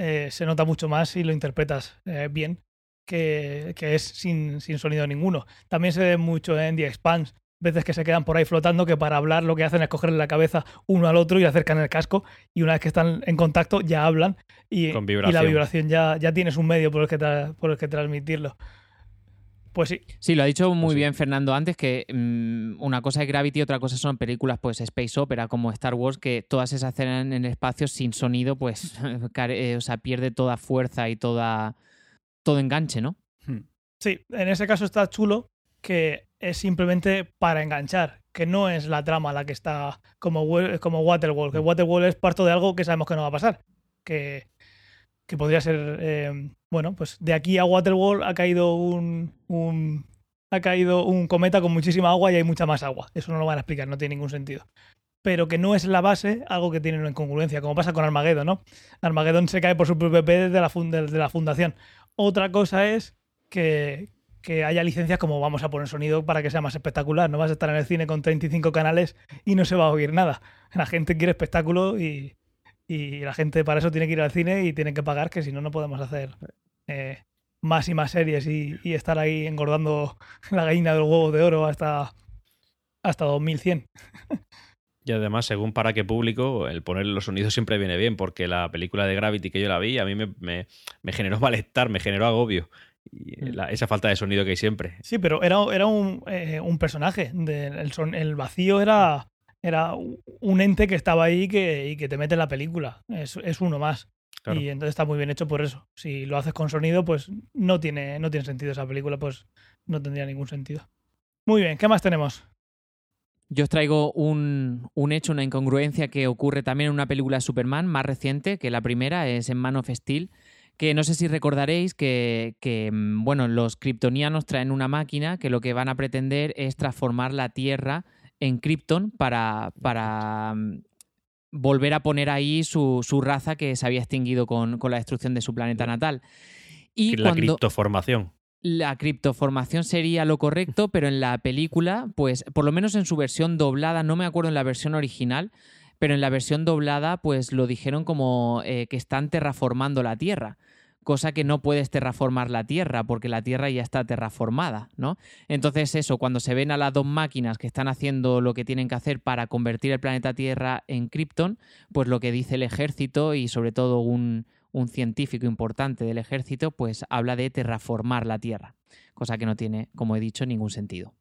eh, se nota mucho más si lo interpretas eh, bien que, es sin, sonido ninguno. También se ve mucho en The Expanse, veces que se quedan por ahí flotando, que para hablar lo que hacen es cogerle la cabeza uno al otro y acercan el casco, y una vez que están en contacto ya hablan y, la vibración ya, ya tienes un medio por el que, por el que transmitirlo. Pues sí. Sí, lo ha dicho muy pues bien Fernando antes, que mm, una cosa es Gravity, otra cosa son películas, pues Space Opera, como Star Wars, que todas esas escenas en el espacio sin sonido, pues, (laughs) eh, o sea, pierde toda fuerza y toda todo enganche, ¿no? Hmm. Sí, en ese caso está chulo que es simplemente para enganchar, que no es la trama la que está como, como Waterworld, que hmm. Waterworld es parte de algo que sabemos que no va a pasar, que que podría ser, eh, bueno, pues de aquí a Waterworld ha caído un, ha caído un cometa con muchísima agua y hay mucha más agua. Eso no lo van a explicar, no tiene ningún sentido. Pero que no es la base algo que tiene una incongruencia, como pasa con Armageddon, ¿no? Armageddon se cae por su propio pie desde la, la fundación. Otra cosa es que, que haya licencias como vamos a poner sonido para que sea más espectacular. No vas a estar en el cine con 35 canales y no se va a oír nada. La gente quiere espectáculo y, y la gente para eso tiene que ir al cine y tiene que pagar, que si no, no podemos hacer eh, más y más series y, estar ahí engordando (laughs) la gallina del huevo de oro hasta, hasta 2100. (laughs) Y además, según para qué público, el poner los sonidos siempre viene bien, porque la película de Gravity que yo la vi, a mí me, me, generó (laughs) malestar, me generó agobio. Y mm. esa falta de sonido que hay siempre. Sí, pero era, era un, eh, un personaje. el, el, vacío era, era un ente que estaba ahí que, y que te mete en la película. Es, es uno más. Y entonces está muy bien hecho por eso. Si lo haces con sonido, pues no tiene, no tiene sentido esa película, pues no tendría ningún sentido. Muy bien, ¿qué más tenemos? Yo os traigo un, hecho, una incongruencia que ocurre también en una película de Superman más reciente que la primera, es en Man of Steel, que no sé si recordaréis que, mm, bueno, los kryptonianos traen una máquina que lo que van a pretender es transformar la Tierra en Krypton para, para mm, volver a poner ahí su, raza que se había extinguido con, la destrucción de su planeta natal. Y la criptoformación la criptoformación sería lo correcto, pero en la película, pues por lo menos en su versión doblada, no me acuerdo en la versión original, pero en la versión doblada, pues lo dijeron como eh, que están terraformando la Tierra. Cosa que no puedes terraformar la Tierra, porque la Tierra ya está terraformada, ¿no? Entonces, eso, cuando se ven a las dos máquinas que están haciendo lo que tienen que hacer para convertir el planeta Tierra en Krypton, pues lo que dice el ejército y sobre todo un, un científico importante del ejército, pues habla de terraformar la Tierra, cosa que no tiene, como he dicho, ningún sentido.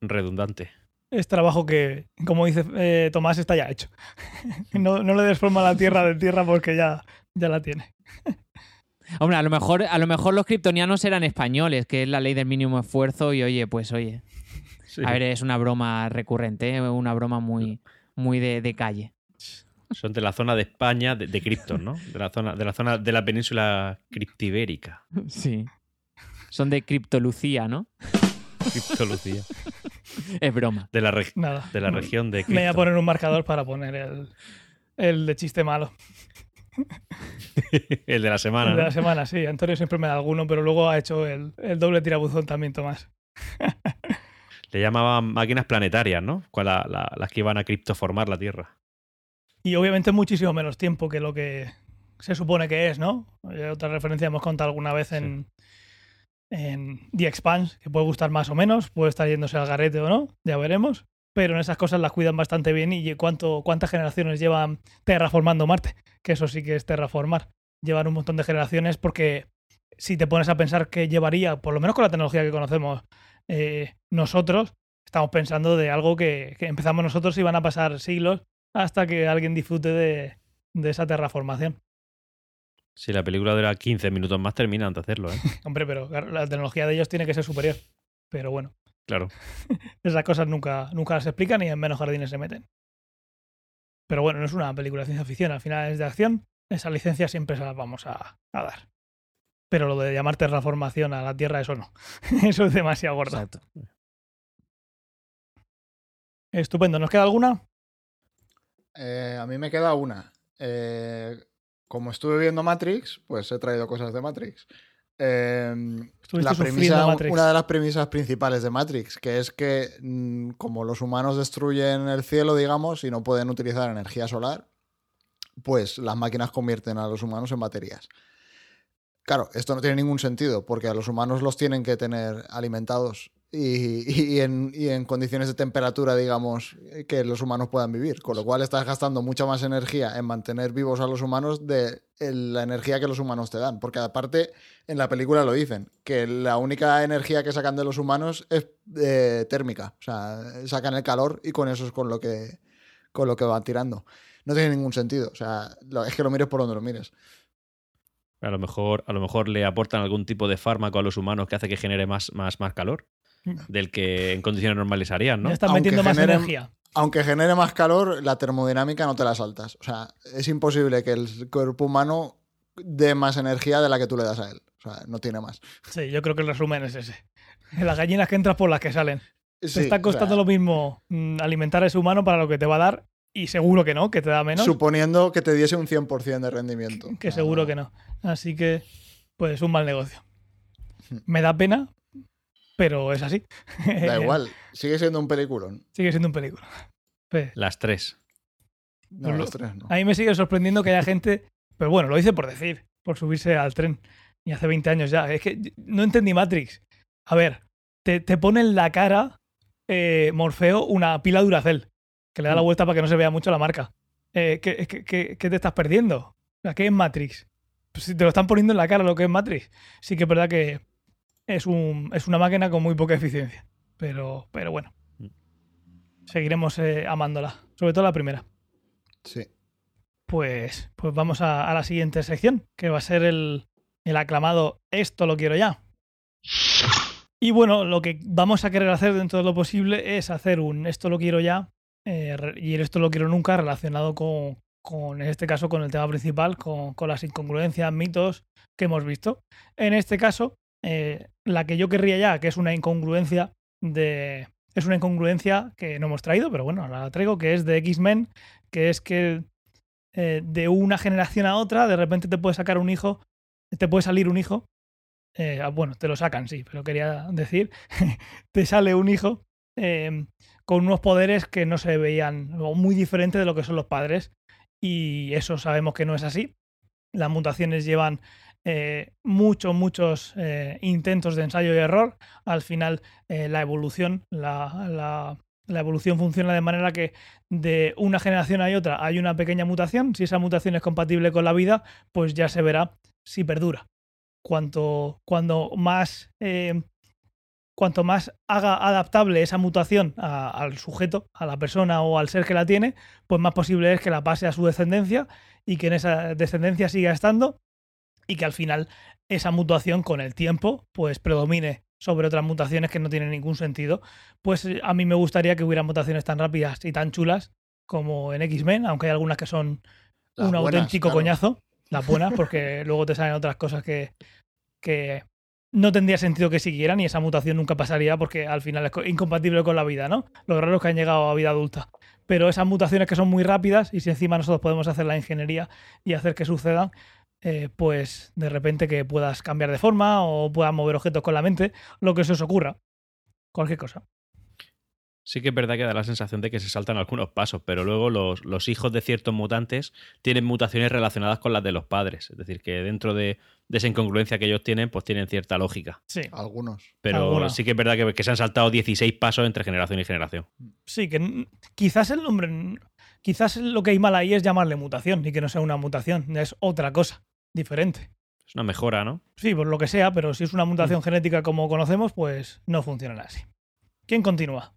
Redundante. Es trabajo que, como dice eh, Tomás, está ya hecho. (laughs) no, no, le des forma a la Tierra de Tierra porque ya, ya la tiene. (laughs) Hombre, a lo mejor, a lo mejor los kryptonianos eran españoles, que es la ley del mínimo esfuerzo, y oye, pues oye. A ver, es una broma recurrente, ¿eh? una broma muy, muy de calle. Son de la zona de España, de, de Krypton, ¿no? De la, zona, de la zona de la península criptibérica. Sí. Son de Criptolucía, ¿no? Criptolucía. (laughs) Es broma. De la, de la región de Me voy a poner un marcador para poner el, el de chiste malo. (laughs) el de la semana. El de la semana, sí. Antonio siempre me da alguno, pero luego ha hecho el, el doble tirabuzón también, Tomás. Le llamaban máquinas planetarias, ¿no? las que iban a criptoformar la Tierra. Y obviamente muchísimo menos tiempo que lo que se supone que es, ¿no? Otra referencia hemos contado alguna vez en, en The Expanse, que puede gustar más o menos, puede estar yéndose al garete o no, ya veremos. Pero en esas cosas las cuidan bastante bien y cuánto, cuántas generaciones llevan terraformando Marte, que eso sí que es terraformar. Llevan un montón de generaciones porque si te pones a pensar que llevaría, por lo menos con la tecnología que conocemos eh, nosotros, estamos pensando de algo que, que empezamos nosotros y van a pasar siglos hasta que alguien disfrute de, esa terraformación. Si la película dura 15 minutos más, termina antes de hacerlo. ¿eh? (laughs) Hombre, pero la tecnología de ellos tiene que ser superior. Pero bueno. Claro. (laughs) Esas cosas nunca, nunca las explican y en menos jardines se meten. Pero bueno, no es una película de ciencia ficción, al final es de acción. Esa licencia siempre se las vamos a, dar. Pero lo de llamar terraformación a la Tierra, eso no. (laughs) eso es demasiado gordo. Exacto. Estupendo. ¿Nos queda alguna? Eh, a mí me queda una. Eh, como estuve viendo Matrix, pues he traído cosas de Matrix. Em, la premisa, Una de las premisas principales de Matrix, que es que mm, como los humanos destruyen el cielo, digamos, y no pueden utilizar energía solar, pues las máquinas convierten a los humanos en baterías. Claro, esto no tiene ningún sentido, porque a los humanos los tienen que tener alimentados y, en, condiciones de temperatura, digamos, que los humanos puedan vivir. Con lo cual estás gastando mucha más energía en mantener vivos a los humanos de la energía que los humanos te dan. Porque aparte, en la película lo dicen, que la única energía que sacan de los humanos es eh, térmica. O sea, sacan el calor y con eso es con lo que, con lo que van tirando. No tiene ningún sentido. O sea, es que lo mires por donde lo mires. A lo mejor, a lo mejor le aportan algún tipo de fármaco a los humanos que hace que genere más, más, más calor del que en condiciones normales harían, ¿no? están metiendo más energía. Aunque genere más calor, la termodinámica no te la saltas. O sea, es imposible que el cuerpo humano dé más energía de la que tú le das a él. O sea, no tiene más. Sí, yo creo que el resumen es ese. Las gallinas que entras por las que salen. te está costando lo mismo mm, alimentar a ese humano para lo que te va a dar y seguro que no, que te da menos. Suponiendo que te diese un 100% de rendimiento. Que, seguro que no. Así que, pues un mal negocio. Hmm. Me da pena, pero es así. Da (laughs) igual, sigue siendo un peliculón. Sigue siendo un película. Las tres. No, las tres no. A mí me sigue sorprendiendo que haya gente, pero bueno, lo hice por decir, por subirse al tren. Y hace 20 años ya. Es que no entendí Matrix. A ver, te, te ponen la cara eh, Morfeo una pila Duracell, que le da la mm. vuelta para que no se vea mucho la marca. Eh, ¿qué, qué, te estás perdiendo? O sea, ¿qué es Matrix? Pues si te lo están poniendo en la cara lo que es Matrix. Sí que es verdad que es, un, es una máquina con muy poca eficiencia. Pero, pero bueno. Mm. Seguiremos eh, amándola. Sobre todo la primera. Sí. Pues, pues vamos a, la siguiente sección, que va a ser el, el aclamado Esto lo quiero ya. Y bueno, lo que vamos a querer hacer dentro de lo posible es hacer un Esto lo quiero ya eh, y esto lo quiero nunca relacionado con, con, en este caso, con el tema principal, con, con, las incongruencias, mitos que hemos visto. En este caso, eh, la que yo querría ya, que es una incongruencia de... Es una incongruencia que no hemos traído, pero bueno, la traigo, que es de X-Men, que es que eh, de una generación a otra, de repente te puede sacar un hijo, te puede salir un hijo. Ah, bueno, te lo sacan, sí, pero quería decir, (laughs) te sale un hijo con unos poderes que no se veían o muy diferentes de lo que son los padres. Y eso sabemos que no es así. Las mutaciones llevan eh, muchos, muchos eh, intentos de ensayo y error. Al final, eh, la evolución, la, la, evolución funciona de manera que de una generación a otra hay una pequeña mutación. Si esa mutación es compatible con la vida, pues ya se verá si perdura. Cuanto, cuando más cuanto más haga adaptable esa mutación al sujeto, a la persona o al ser que la tiene, pues más posible es que la pase a su descendencia y que en esa descendencia siga estando y que al final esa mutación con el tiempo pues predomine sobre otras mutaciones que no tienen ningún sentido. Pues eh, a mí me gustaría que hubiera mutaciones tan rápidas y tan chulas como en X-Men, aunque hay algunas que son un auténtico coñazo, las buenas, porque (laughs) luego te salen otras cosas que, que no tendría sentido que siguieran y esa mutación nunca pasaría porque al final es incompatible con la vida, ¿no? Los raros que han llegado a vida adulta. Pero esas mutaciones que son muy rápidas y si encima nosotros podemos hacer la ingeniería y hacer que sucedan, eh, pues de repente que puedas cambiar de forma o puedas mover objetos con la mente, lo que se os ocurra. Cualquier cosa sí que es verdad que da la sensación de que se saltan algunos pasos, pero luego los, hijos de ciertos mutantes tienen mutaciones relacionadas con las de los padres. Es decir, que dentro de, esa incongruencia que ellos tienen, pues tienen cierta lógica. Sí. Algunos. Pero sí que es verdad que, se han saltado 16 pasos entre generación y generación. Sí, que quizás el nombre. Quizás lo que hay mal ahí es llamarle mutación y que no sea una mutación, es otra cosa, diferente. Es una mejora, ¿no? Sí, por lo que sea, pero si es una mutación mm. genética como conocemos, pues no funciona así. ¿Quién continúa?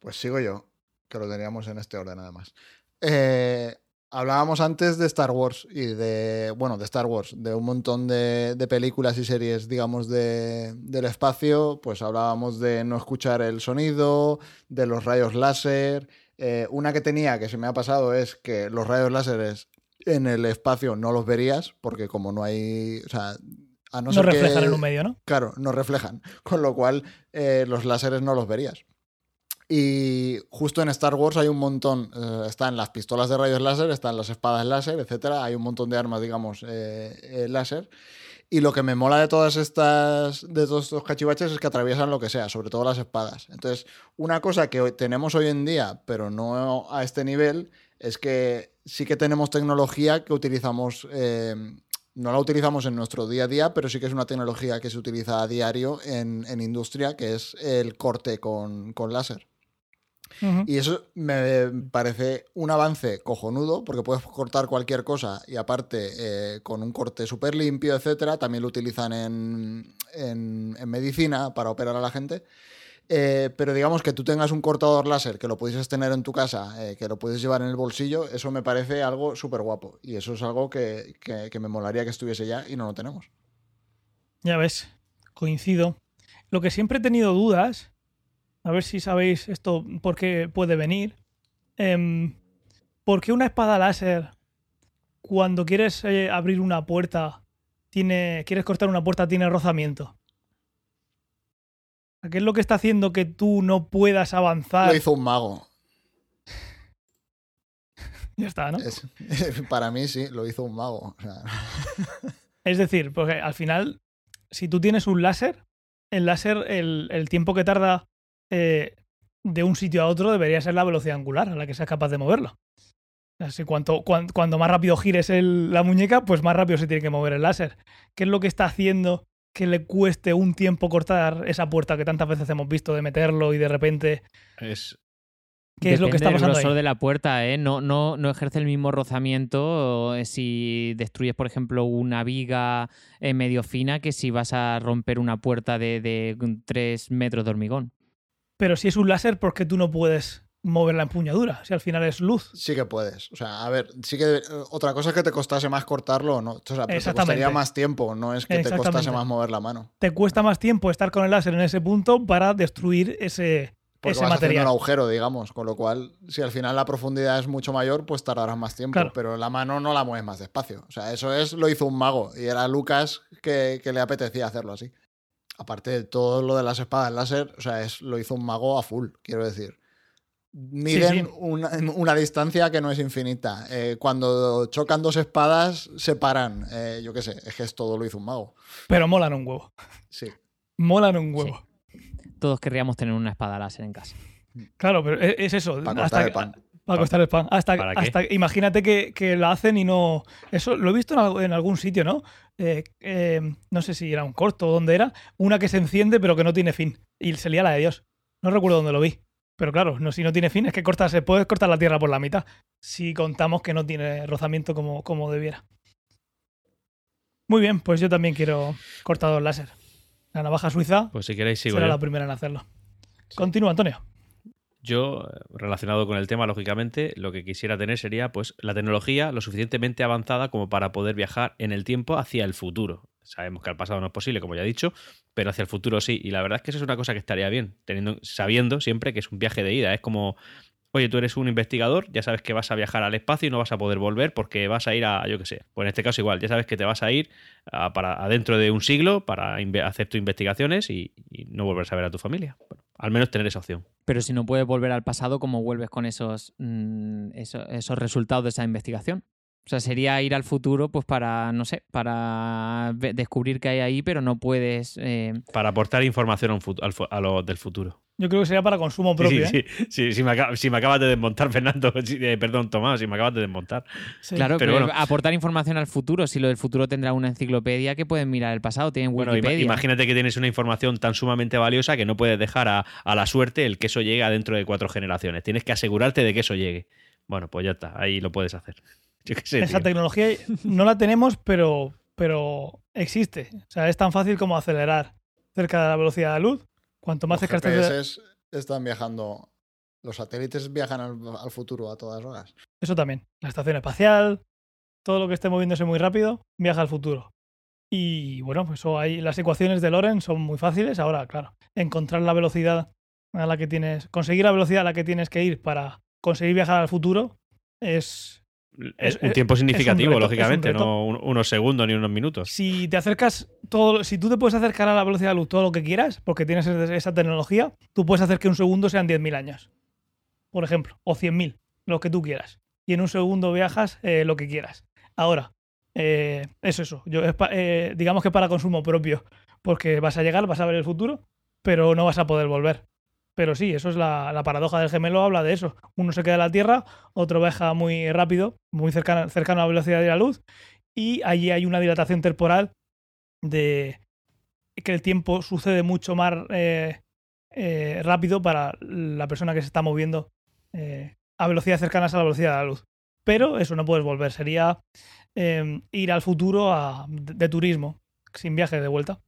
Pues sigo yo, que lo teníamos en este orden además. Eh, hablábamos antes de Star Wars y de, bueno, de Star Wars, de un montón de, películas y series, digamos, del espacio, pues hablábamos de no escuchar el sonido, de los rayos láser. Eh, una que tenía que se me ha pasado es que los rayos láseres en el espacio no los verías, porque como no hay, o sea, a no, reflejan en un medio, ¿no? Claro, no reflejan, (laughs) con lo cual eh, los láseres no los verías. Y justo en Star Wars hay un montón, eh, están las pistolas de rayos láser, están las espadas láser, etcétera. Hay un montón de armas, digamos, eh, eh, láser. Y lo que me mola de todas estas, de todos estos cachivaches es que atraviesan lo que sea, sobre todo las espadas. Entonces, una cosa que tenemos hoy en día, pero no a este nivel, es que sí que tenemos tecnología que utilizamos no la utilizamos en nuestro día a día, pero sí que es una tecnología que se utiliza a diario en, industria, que es el corte con láser. Y eso me parece un avance cojonudo, porque puedes cortar cualquier cosa y aparte eh, con un corte súper limpio, etcétera. También lo utilizan en, en, medicina para operar a la gente. Eh, pero digamos que tú tengas un cortador láser que lo pudieses tener en tu casa, eh, que lo puedes llevar en el bolsillo, eso me parece algo súper guapo. Y eso es algo que, que me molaría que estuviese ya y no lo tenemos. Ya ves, coincido. Lo que siempre he tenido dudas a ver si sabéis esto por qué puede venir. Eh, ¿Por qué una espada láser, cuando quieres eh, abrir una puerta, tiene, quieres cortar una puerta, tiene rozamiento? ¿Qué es lo que está haciendo que tú no puedas avanzar? Lo hizo un mago. (laughs) ya está, ¿no? (laughs) para mí sí, lo hizo un mago. (laughs) es decir, porque al final, si tú tienes un láser, el láser, el tiempo que tarda eh, de un sitio a otro debería ser la velocidad angular a la que seas capaz de moverlo. Así cuanto, cuando, más rápido gires la muñeca, pues más rápido se tiene que mover el láser. ¿Qué es lo que está haciendo que le cueste un tiempo cortar esa puerta que tantas veces hemos visto de meterlo y de repente. Es, ¿Qué es lo que está pasando grosor ahí? de la puerta, ¿eh? No, no, no ejerce el mismo rozamiento eh, si destruyes, por ejemplo, una viga eh, medio fina que si vas a romper una puerta de, de 3 metros de hormigón. Pero si es un láser, ¿por qué tú no puedes mover la empuñadura? Si al final es luz. Sí que puedes. O sea, a ver, sí que eh, otra cosa es que te costase más cortarlo o no. O sea, pero te costaría más tiempo, no es que te costase más mover la mano. Te cuesta más tiempo estar con el láser en ese punto para destruir ese, Porque ese vas haciendo material. un agujero, digamos. Con lo cual, si al final la profundidad es mucho mayor, pues tardarás más tiempo. Claro. Pero la mano no la mueves más despacio. O sea, eso es lo hizo un mago. Y era Lucas que, que le apetecía hacerlo así. Aparte de todo lo de las espadas láser, o sea, es, lo hizo un mago a full, quiero decir. Miden sí. Una, una distancia que no es infinita. Eh, cuando chocan dos espadas, se paran. Eh, yo qué sé, es que es todo lo hizo un mago. Pero molan un huevo. Sí. Molan un huevo. Todos querríamos tener una espada láser en casa. Claro, pero es, es eso. Para hasta el pan. Para costar el pan. Hasta, ¿Para qué? hasta imagínate que, que la hacen y no. Eso lo he visto en, algún sitio, ¿no? Eh, eh, no sé si era un corto o dónde era. Una que se enciende pero que no tiene fin. Y se lía la de Dios. No recuerdo dónde lo vi. Pero claro, no, si no tiene fin, es que cortas, se puede cortar la tierra por la mitad. Si contamos que no tiene rozamiento como, como debiera. Muy bien, pues yo también quiero cortador láser. La navaja suiza pues si queréis sigo será yo. la primera en hacerlo. Continúa, Antonio. Yo, relacionado con el tema, lógicamente, lo que quisiera tener sería pues la tecnología lo suficientemente avanzada como para poder viajar en el tiempo hacia el futuro. Sabemos que al pasado no es posible, como ya he dicho, pero hacia el futuro sí. Y la verdad es que eso es una cosa que estaría bien, sabiendo siempre que es un viaje de ida. Es como, oye, tú eres un investigador, ya sabes que vas a viajar al espacio y no vas a poder volver porque vas a ir a, yo qué sé, pues en este caso igual, ya sabes que te vas a ir a, para, adentro de un siglo para hacer tus investigaciones y, no volver a ver a tu familia. Bueno, al menos tener esa opción. Pero si no puedes volver al pasado, ¿cómo vuelves con esos, mm, eso- esos resultados de esa investigación? O sea, sería ir al futuro, pues para, no sé, para descubrir qué hay ahí, pero no puedes. eh, para aportar información a, un fut- al fu- a lo del futuro. Yo creo que sería para consumo propio. sí, ¿eh? sí, sí, si, me acaba- si me acabas de desmontar, (laughs) Fernando. eh, perdón, Tomás, si me acabas de desmontar. Sí. Claro, pero pero bueno. aportar información al futuro. Si lo del futuro tendrá una enciclopedia que pueden mirar el pasado, tienen Bueno, Wikipedia. imagínate que tienes una información tan sumamente valiosa que no puedes dejar a, a la suerte el que eso llegue dentro de cuatro generaciones. Tienes que asegurarte de que eso llegue. Bueno, pues ya está, ahí lo puedes hacer. Yo qué sé. Esa tío. tecnología no la tenemos, pero, pero existe. O sea, es tan fácil como acelerar cerca de la velocidad de la luz. Cuanto más cerca estés de- están viajando. Los satélites viajan al, al futuro a todas horas. Eso también. La estación espacial, todo lo que esté moviéndose muy rápido, viaja al futuro. Y bueno, pues eso hay, las ecuaciones de Lorenz son muy fáciles. Ahora, claro, encontrar la velocidad a la que tienes, conseguir la velocidad a la que tienes que ir para conseguir viajar al futuro es Es es- un tiempo significativo, reto, lógicamente, no un- unos segundos ni unos minutos. Si te acercas todo, si tú te puedes acercar a la velocidad de la luz todo lo que quieras, porque tienes esa esa tecnología, tú puedes hacer que un segundo sean 10.000 años, por ejemplo, o 100.000, lo que tú quieras. Y en un segundo viajas eh, lo que quieras. Ahora, eh, es eso. Yo, es pa- eh, digamos que para consumo propio, porque vas a llegar, vas a ver el futuro, pero no vas a poder volver. Pero sí, eso es la, la paradoja del gemelo, habla de eso. Uno se queda en la Tierra, otro viaja muy rápido, muy cercano, cercano a la velocidad de la luz, y allí hay una dilatación temporal de que el tiempo sucede mucho más eh, eh, rápido para la persona que se está moviendo eh, a velocidades cercanas a la velocidad de la luz. Pero eso no puedes volver, sería ir al futuro de, de turismo, sin viaje de vuelta,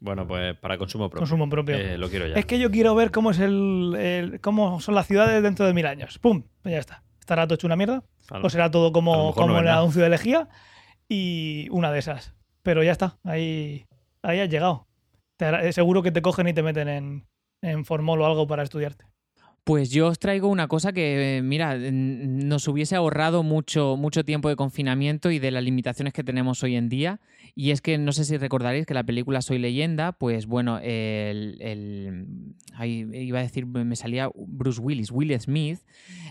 Bueno, pues para consumo propio. consumo propio. Eh, lo quiero ya. Es que yo quiero ver cómo es el, el- cómo son las ciudades dentro de mil años. ¡Pum! Pues ya está. Estará todo hecho una mierda. O será todo como, no como en el anuncio de Elegía y una de esas. Pero ya está, ahí, ahí has llegado. Te seguro que te cogen y te meten en, en Formol o algo para estudiarte. Pues yo os traigo una cosa que, eh, mira, nos hubiese ahorrado mucho, mucho tiempo de confinamiento y de las limitaciones que tenemos hoy en día. Y es que no sé si recordaréis que la película Soy leyenda, pues bueno, el, el- ahí iba a decir, me salía Bruce Willis, Will Smith,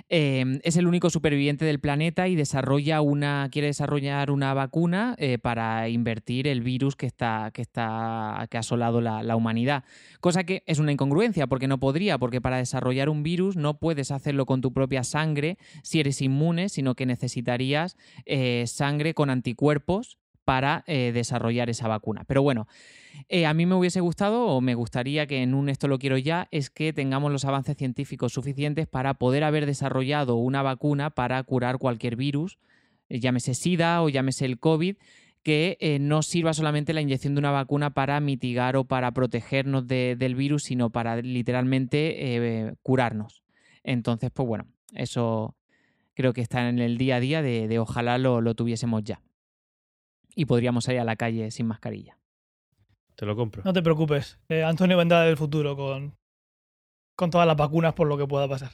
eh, es el único superviviente del planeta y desarrolla una, quiere desarrollar una vacuna eh, para invertir el virus que está, que está, que ha asolado la, la humanidad. Cosa que es una incongruencia, porque no podría, porque para desarrollar virus no puedes hacerlo con tu propia sangre si eres inmune, sino que necesitarías eh, sangre con anticuerpos para eh, desarrollar esa vacuna. Pero bueno, eh, a mí me hubiese gustado o me gustaría que en un esto lo quiero ya es que tengamos los avances científicos suficientes para poder haber desarrollado una vacuna para curar cualquier virus, llámese SIDA o llámese el COVID, que no sirva solamente la inyección de una vacuna para mitigar o para protegernos del virus, sino para literalmente curarnos. Entonces, pues bueno, eso creo que está en el día a día de, ojalá lo tuviésemos ya y podríamos salir a la calle sin mascarilla. Te lo compro. No te preocupes. Eh, Antonio vendrá del futuro con, con todas las vacunas por lo que pueda pasar.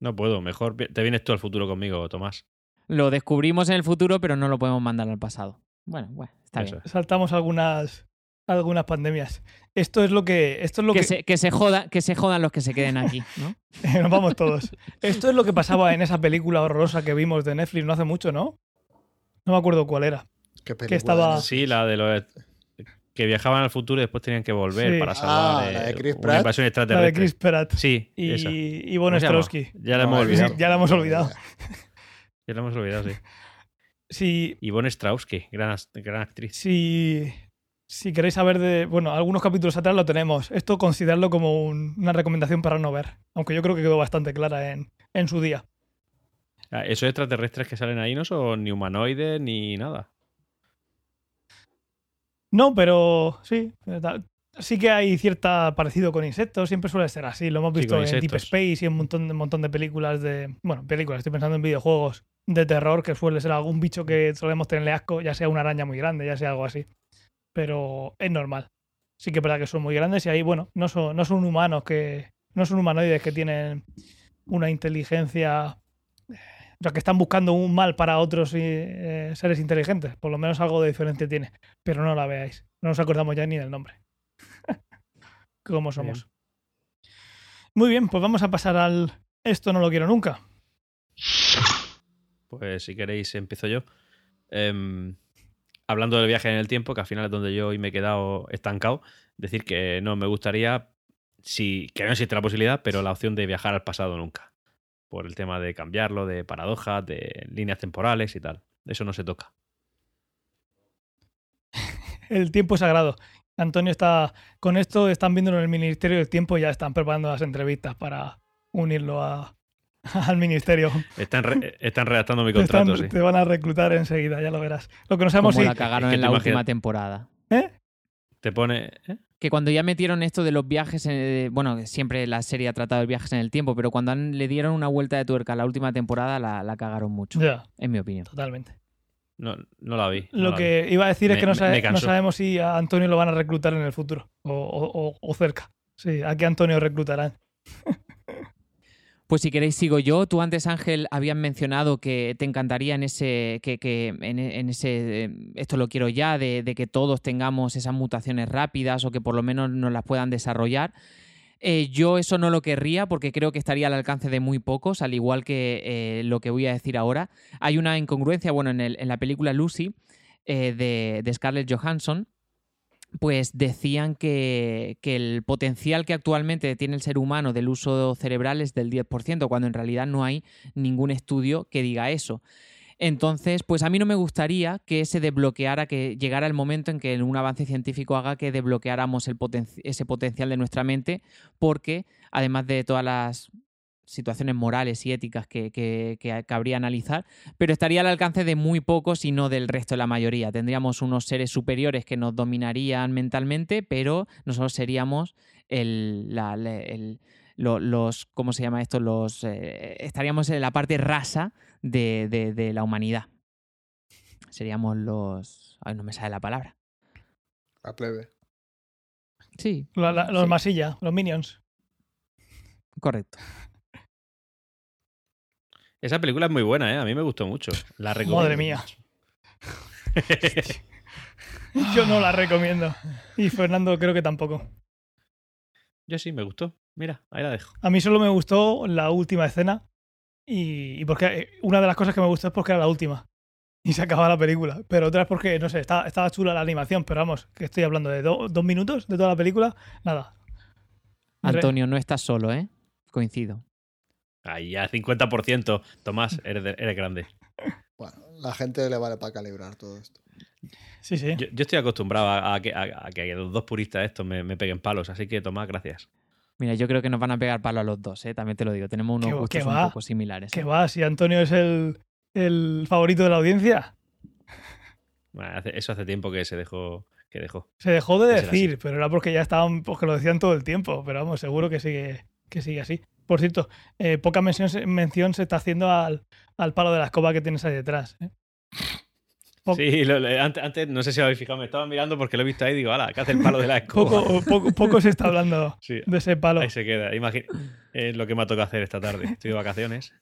No puedo. Mejor te vienes tú al futuro conmigo, Tomás. Lo descubrimos en el futuro, pero no lo podemos mandar al pasado. Bueno, bueno, está bien. Saltamos algunas algunas pandemias. Esto es lo que esto es lo que, Se, que se joda, que se jodan los que se queden aquí, ¿no? (laughs) Nos vamos todos. Esto es lo que pasaba en esa película horrorosa que vimos de Netflix no hace mucho, ¿no? No me acuerdo cuál era. ¿Qué que estaba... Sí, la de los que viajaban al futuro y después tenían que volver para salvar ah, la de eh, Chris una invasión extraterrestre. La de Chris Pratt. Sí, y, esa. y Strowski. (laughs) Ya la hemos olvidado. Ya la hemos olvidado. Ya la hemos olvidado, sí. (laughs) Sí. Yvonne Strauski, gran, gran actriz. Sí. Si queréis saber de. Bueno, algunos capítulos atrás lo tenemos. Esto considerarlo como una recomendación para no ver. Aunque yo creo que quedó bastante clara en, en su día. Ah, ¿Esos extraterrestres que salen ahí no son ni humanoides ni nada? No, pero sí. Sí que hay cierta parecido con insectos, siempre suele ser así. Lo hemos visto en Deep Space y en un montón, un montón de películas de. Bueno, películas, estoy pensando en videojuegos de terror, que suele ser algún bicho que solemos tenerle asco, ya sea una araña muy grande, ya sea algo así. Pero es normal. Sí que es verdad que son muy grandes y ahí, bueno, no son, no son humanos que. No son humanoides que tienen una inteligencia o sea, que están buscando un mal para otros eh, seres inteligentes. Por lo menos algo de diferente tiene. Pero no la veáis. No nos acordamos ya ni del nombre. ¿Cómo somos? Muy bien, pues vamos a pasar al Esto no lo quiero nunca. Pues si queréis, empiezo yo. Em, hablando del viaje en el tiempo, que al final es donde yo hoy me he quedado estancado, decir que no me gustaría, si, que no existe la posibilidad, pero la opción de viajar al pasado nunca por el tema de cambiarlo, de paradojas, de líneas temporales y tal. Eso no se toca. el tiempo sagrado. Antonio está con esto, están viéndolo en el Ministerio del Tiempo y ya están preparando las entrevistas para unirlo (laughs) al ministerio. Están, (laughs) redactando mi contrato, sí. Te van a reclutar enseguida, ya lo verás. Lo que no sabemos Como la cagaron en la última temporada. ¿Eh? Te pone. ¿eh? Que cuando ya metieron esto de los viajes, bueno, siempre la serie ha tratado de viajes en el tiempo, pero cuando le dieron una vuelta de tuerca a la última temporada, la, cagaron mucho. Ya. En mi opinión. Totalmente. No, no la vi. Lo que iba a decir es que no, sabemos si a Antonio lo van a reclutar en el futuro o, o cerca. Sí, a qué Antonio reclutarán. (laughs) Pues si queréis sigo yo. Tú antes, Ángel, habías mencionado que te encantaría en ese, que, en, ese, esto lo quiero ya, de, que todos tengamos esas mutaciones rápidas o que por lo menos nos las puedan desarrollar. Eh, yo eso no lo querría porque creo que estaría al alcance de muy pocos, al igual que eh, lo que voy a decir ahora. Hay una incongruencia, bueno, en, la película Lucy eh, de, de Scarlett Johansson, pues decían que, el potencial que actualmente tiene el ser humano del uso cerebral es del 10%, cuando en realidad no hay ningún estudio que diga eso. Entonces, pues a mí no me gustaría que se desbloqueara, que llegara el momento en que un avance científico haga que desbloqueáramos ese potencial de nuestra mente, porque además de todas las situaciones morales y éticas que, que, cabría analizar, pero estaría al alcance de muy pocos y no del resto de la mayoría. Tendríamos unos seres superiores que nos dominarían mentalmente, pero nosotros seríamos el, los, ¿cómo se llama esto? Los, eh, estaríamos en la parte rasa de, la humanidad. Seríamos los... Ay, no me sale la palabra. La plebe. Sí. los masilla, los minions. Correcto. Esa película es muy buena, ¿eh? A mí me gustó mucho. La recomiendo. Madre mía. (laughs) Yo no la recomiendo. Y Fernando creo que tampoco. Yo sí, me gustó. Mira, ahí la dejo. A mí solo me gustó la última escena. Y, porque eh, una de las cosas que me gustó es porque era la última. (laughs) Y se acababa la película. Pero otra es porque, no sé, estaba, estaba chula la animación. Pero vamos, que estoy hablando de dos minutos de toda la película. Nada. Antonio, no estás solo, ¿eh? Coincido. Ahí ya 50%. Tomás, eres, eres grande. (laughs) Bueno, la gente le vale para calibrar todo esto. Sí, sí. Yo, estoy acostumbrado a, que, a, que, los dos puristas estos me, peguen palos, así que Tomás, gracias. Mira, yo creo que nos van a pegar palos a los dos, ¿eh? también te lo digo. Tenemos unos gustos un poco similares. ¿Qué va? Si Antonio es el, el favorito de la audiencia. Bueno, eso hace tiempo que se dejó. Que dejó. Se dejó de decir, pero era porque ya estaban, porque lo decían todo el tiempo. Pero vamos, seguro que sigue, que sigue así. Por cierto, eh, poca mención, mención, se está haciendo al, al, palo de la escoba que tienes ahí detrás. ¿eh? Sí, antes, no sé si lo habéis fijado, me estaba mirando porque lo he visto ahí y digo, ala, ¿qué hace el palo de la (laughs) escoba? Poco, poco, poco se está hablando (laughs) de ese palo. Ahí se queda. es lo que me ha tocado hacer esta tarde. Estoy de vacaciones.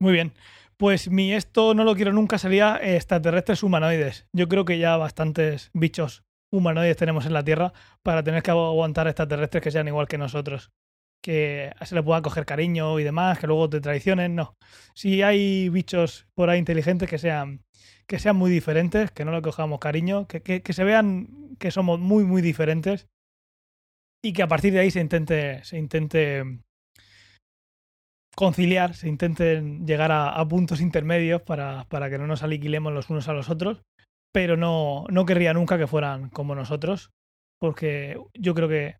Muy bien. Pues mi esto no lo quiero nunca sería extraterrestres humanoides. Yo creo que ya bastantes bichos humanoides tenemos en la Tierra para tener que aguantar extraterrestres que sean igual que nosotros. Que se le pueda coger cariño y demás, que luego te traicionen, no. Si hay bichos por ahí inteligentes que sean, que sean muy diferentes, que no le cojamos cariño, que, que, se vean que somos muy, muy diferentes y que a partir de ahí se intente, se intente conciliar, se intenten llegar a, puntos intermedios para, para, que no nos aliquilemos los unos a los otros, pero no, no querría nunca que fueran como nosotros, porque yo creo que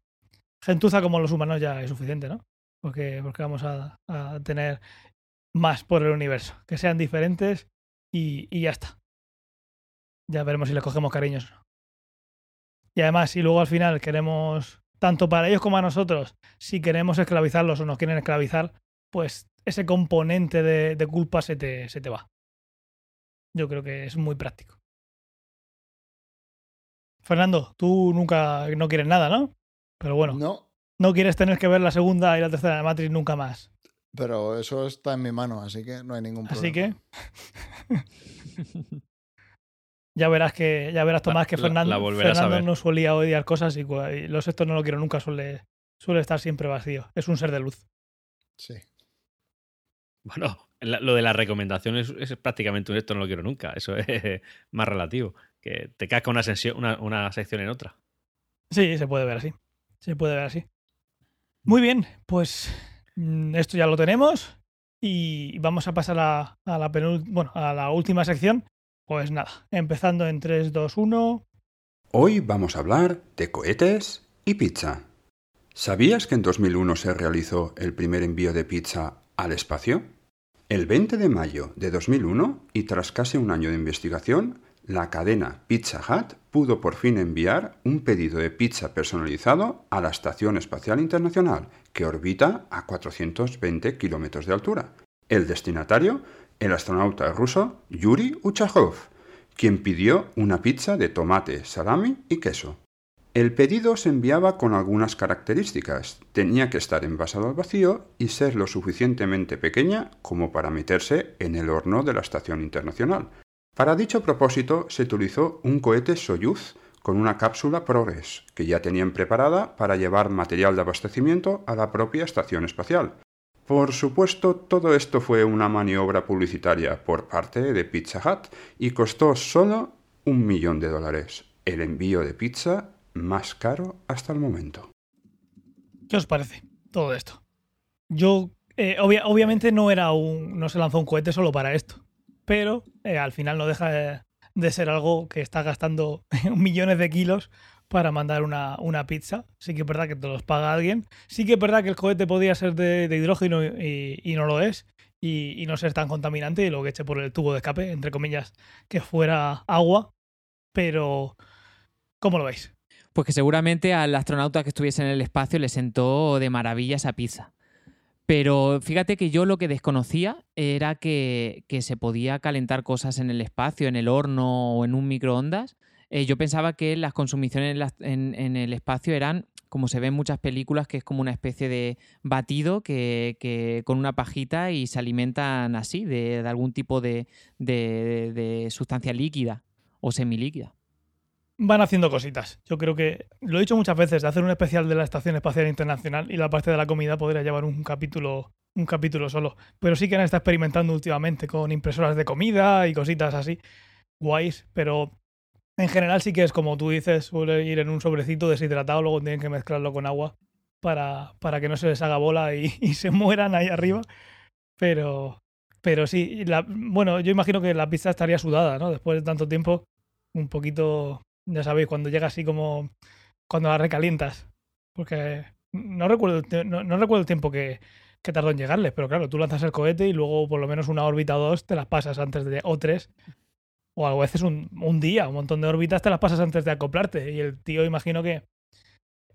gentuza como los humanos ya es suficiente, ¿no? Porque, porque vamos a, tener más por el universo, que sean diferentes y, y ya está. Ya veremos si les cogemos cariños. Y además, si luego al final queremos, tanto para ellos como a nosotros, si queremos esclavizarlos o nos quieren esclavizar, pues ese componente de, culpa se te, se te va. Yo creo que es muy práctico. Fernando, tú nunca no quieres nada, ¿no? Pero bueno. No. No quieres tener que ver la segunda y la tercera de Matrix nunca más. Pero eso está en mi mano, así que no hay ningún problema. Así que. (laughs) ya verás que, ya verás, Tomás, que Fernando, no solía odiar cosas y, y los estos no lo quiero nunca, suele, suele estar siempre vacío. Es un ser de luz. Sí. Bueno, lo de las recomendaciones es, prácticamente un esto no lo quiero nunca. Eso (laughs) es más relativo. Que te casca una, una, una sección en otra. Sí, se puede ver así. Se puede ver así. Muy bien, pues mm, esto ya lo tenemos. Y vamos a pasar a, a la bueno, a la última sección. Pues nada, empezando en 3, 2, 1. Hoy vamos a hablar de cohetes y pizza. ¿Sabías que en 2001 se realizó el primer envío de pizza al espacio? El 20 de mayo de 2001, y tras casi un año de investigación, la cadena Pizza Hut pudo por fin enviar un pedido de pizza personalizado a la Estación Espacial Internacional, que orbita a 420 kilómetros de altura. El destinatario, el astronauta ruso Yuri Uchakov, quien pidió una pizza de tomate, salami y queso. El pedido se enviaba con algunas características. Tenía que estar envasado al vacío y ser lo suficientemente pequeña como para meterse en el horno de la Estación Internacional. Para dicho propósito se utilizó un cohete Soyuz con una cápsula Progress que ya tenían preparada para llevar material de abastecimiento a la propia estación espacial. Por supuesto, todo esto fue una maniobra publicitaria por parte de Pizza Hut y costó solo un millón de dólares. El envío de pizza más caro hasta el momento. ¿Qué os parece todo esto? Yo, eh, obviamente no era un, no se lanzó un cohete solo para esto, pero eh, al final no deja de, ser algo que está gastando (laughs) millones de kilos para mandar una, una, pizza. Sí que es verdad que te los paga alguien. Sí que es verdad que el cohete podía ser de, hidrógeno y, no lo es. Y, y, no ser tan contaminante y lo que eche por el tubo de escape, entre comillas, que fuera agua. Pero, ¿cómo lo veis? Pues que seguramente al astronauta que estuviese en el espacio le sentó de maravilla esa pizza. Pero fíjate que yo lo que desconocía era que, se podía calentar cosas en el espacio, en el horno o en un microondas. Eh, yo pensaba que las consumiciones en, el espacio eran, como se ve en muchas películas, que es como una especie de batido que, con una pajita y se alimentan así, de, algún tipo de, de sustancia líquida o semilíquida van haciendo cositas. Yo creo que, lo he dicho muchas veces, de hacer un especial de la Estación Espacial Internacional y la parte de la comida podría llevar un capítulo, un capítulo solo. Pero sí que han estado experimentando últimamente con impresoras de comida y cositas así, guays, pero en general sí que es como tú dices, suele ir en un sobrecito deshidratado, luego tienen que mezclarlo con agua para, para que no se les haga bola y, (laughs) se mueran ahí arriba. Pero, pero sí, bueno, yo imagino que la pizza estaría sudada, ¿no? Después de tanto tiempo un poquito, ya sabéis, cuando llega así como cuando la recalientas. Porque no recuerdo, no, recuerdo el tiempo que, que, tardó en llegarles, pero claro, tú lanzas el cohete y luego por lo menos una órbita o dos te las pasas antes de, o tres, o a veces un, un día, un montón de órbitas te las pasas antes de acoplarte. Y el tío imagino que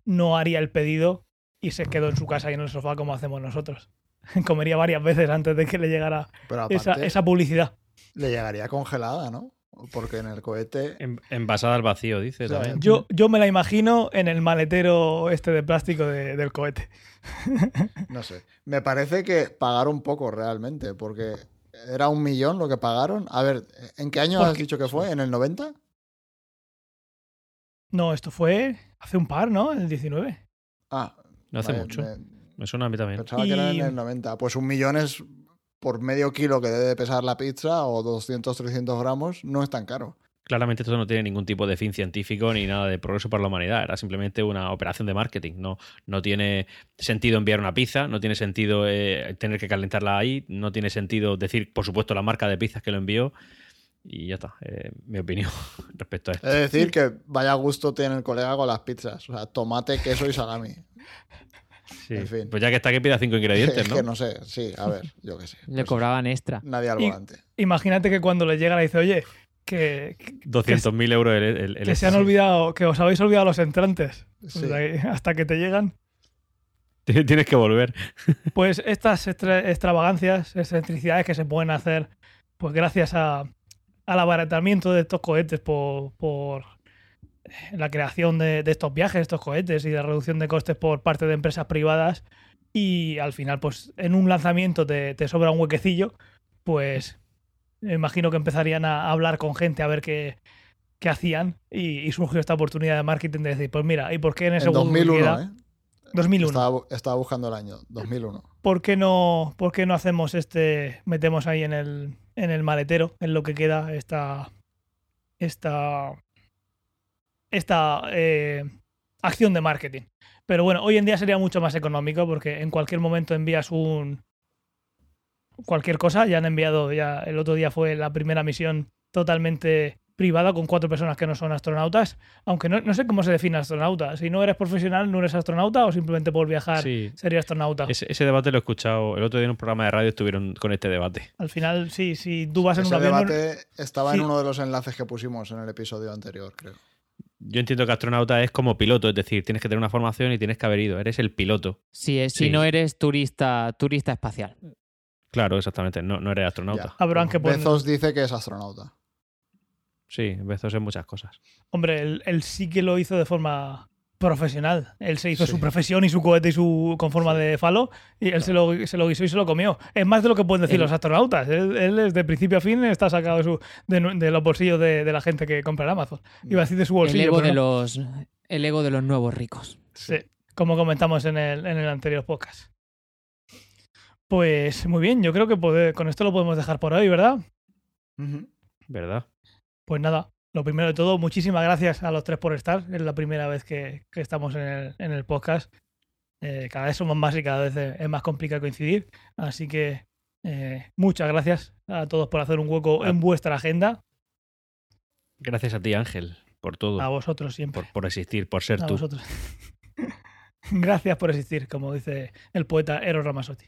no haría el pedido y se quedó en su casa y en el sofá como hacemos nosotros. (laughs) Comería varias veces antes de que le llegara esa, esa publicidad. Le llegaría congelada, ¿no? Porque en el cohete. envasada al vacío, dice también. Yo, yo me la imagino en el maletero este de plástico del cohete. (laughs) No sé. Me parece que pagaron poco realmente, porque era un millón lo que pagaron. A ver, ¿en qué año has dicho que fue? ¿En el 90? No, esto fue hace un par, ¿no? En el 19. Ah. No hace mucho. Me, suena a mí también. Pensaba que era en el 90. Pues un millón es por medio kilo que debe pesar la pizza o 200, 300 gramos, no es tan caro. Claramente esto no tiene ningún tipo de fin científico ni nada de progreso para la humanidad. Era simplemente una operación de marketing. No, no tiene sentido enviar una pizza, no tiene sentido eh, tener que calentarla ahí, no tiene sentido decir, por supuesto, la marca de pizzas que lo envió. Y ya está, eh, mi opinión (laughs) respecto a esto. Es decir, que vaya gusto tiene el colega con las pizzas. O sea, tomate, queso y salami. Pues ya que está que pida cinco (laughs) ingredientes, ¿no? que no sé, sí, a ver, yo qué sé. Le cobraban extra. Nadie al volante. Imagínate que cuando le llega le dice, oye, que. 200.000 euros el, Que se han olvidado, que os habéis olvidado los entrantes. hasta que te llegan. Tienes que volver. (laughs) Pues estas extravagancias, excentricidades que se pueden hacer, pues gracias a, al abaratamiento de estos cohetes por, por la creación de, estos viajes, estos cohetes y la reducción de costes por parte de empresas privadas y al final pues en un lanzamiento te, sobra un huequecillo, pues me imagino que empezarían a hablar con gente a ver qué, qué hacían y, surgió esta oportunidad de marketing de decir, pues mira, ¿y por qué en ese en 2001, ¿eh? 2001. Estaba, buscando el año, 2001. ¿Por qué no, por qué no hacemos este, metemos ahí en el, en el maletero, en lo que queda, esta, esta esta eh, acción de marketing. Pero bueno, hoy en día sería mucho más económico porque en cualquier momento envías un cualquier cosa. Ya han enviado, ya el otro día fue la primera misión totalmente privada con cuatro personas que no son astronautas. Aunque no, sé cómo se define astronauta. Si no eres profesional, no eres astronauta o simplemente por viajar serías astronauta. Ese, debate lo he escuchado. El otro día en un programa de radio estuvieron con este debate. Al final, sí, si tú vas en ese un debate estaba en uno de los enlaces que pusimos en el episodio anterior, creo. Yo entiendo que astronauta es como piloto, es decir, tienes que tener una formación y tienes que haber ido, eres el piloto. Sí, es, si no eres turista, turista espacial. Claro, exactamente, no, no eres astronauta. que Bezos dice que es astronauta. Sí, Bezos es muchas cosas. Hombre, él, sí que lo hizo de forma profesional. Él se hizo su profesión y su cohete y su con forma de falo y él se, lo, se lo guisó y se lo comió. Es más de lo que pueden decir los astronautas. Él, es de principio a fin está sacado de, su, de, los bolsillos de, la gente que compra en Amazon. Iba a decir de su bolsillo. El ego, de, los, el ego de los nuevos ricos. Sí, como comentamos en el, en el anterior podcast. Pues muy bien, yo creo que con esto lo podemos dejar por hoy, ¿verdad? ¿Verdad? Pues nada, lo primero de todo, muchísimas gracias a los tres por estar. Es la primera vez que, estamos en el, podcast. Eh, cada vez somos más y cada vez es más complicado coincidir. Así que eh, muchas gracias a todos por hacer un hueco en vuestra agenda. Gracias a ti, Ángel, por todo. A vosotros siempre. Por, existir, por ser a tú. Vosotros. (laughs) gracias por existir, como dice el poeta Eros Ramazzotti.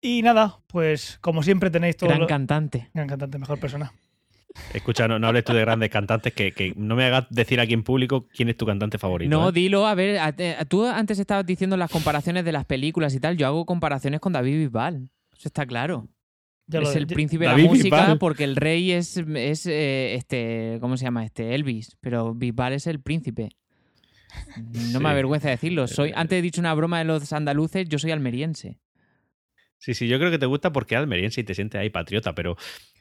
Y nada, pues como siempre tenéis todo. Gran cantante. Gran cantante, mejor persona. Escucha, no, hables tú de grandes cantantes, que, no me hagas decir aquí en público quién es tu cantante favorito. No, ¿eh? dilo, a ver, tú antes estabas diciendo las comparaciones de las películas y tal, yo hago comparaciones con David Bisbal, eso está claro. es el príncipe de la música porque el rey es, es eh, este, ¿cómo se llama? Este Elvis, pero Bisbal es el príncipe. No me avergüenza decirlo. Soy, antes he dicho una broma de los andaluces, yo soy almeriense. Sí, sí, yo creo que te gusta porque es almeriense y te sientes ahí patriota, pero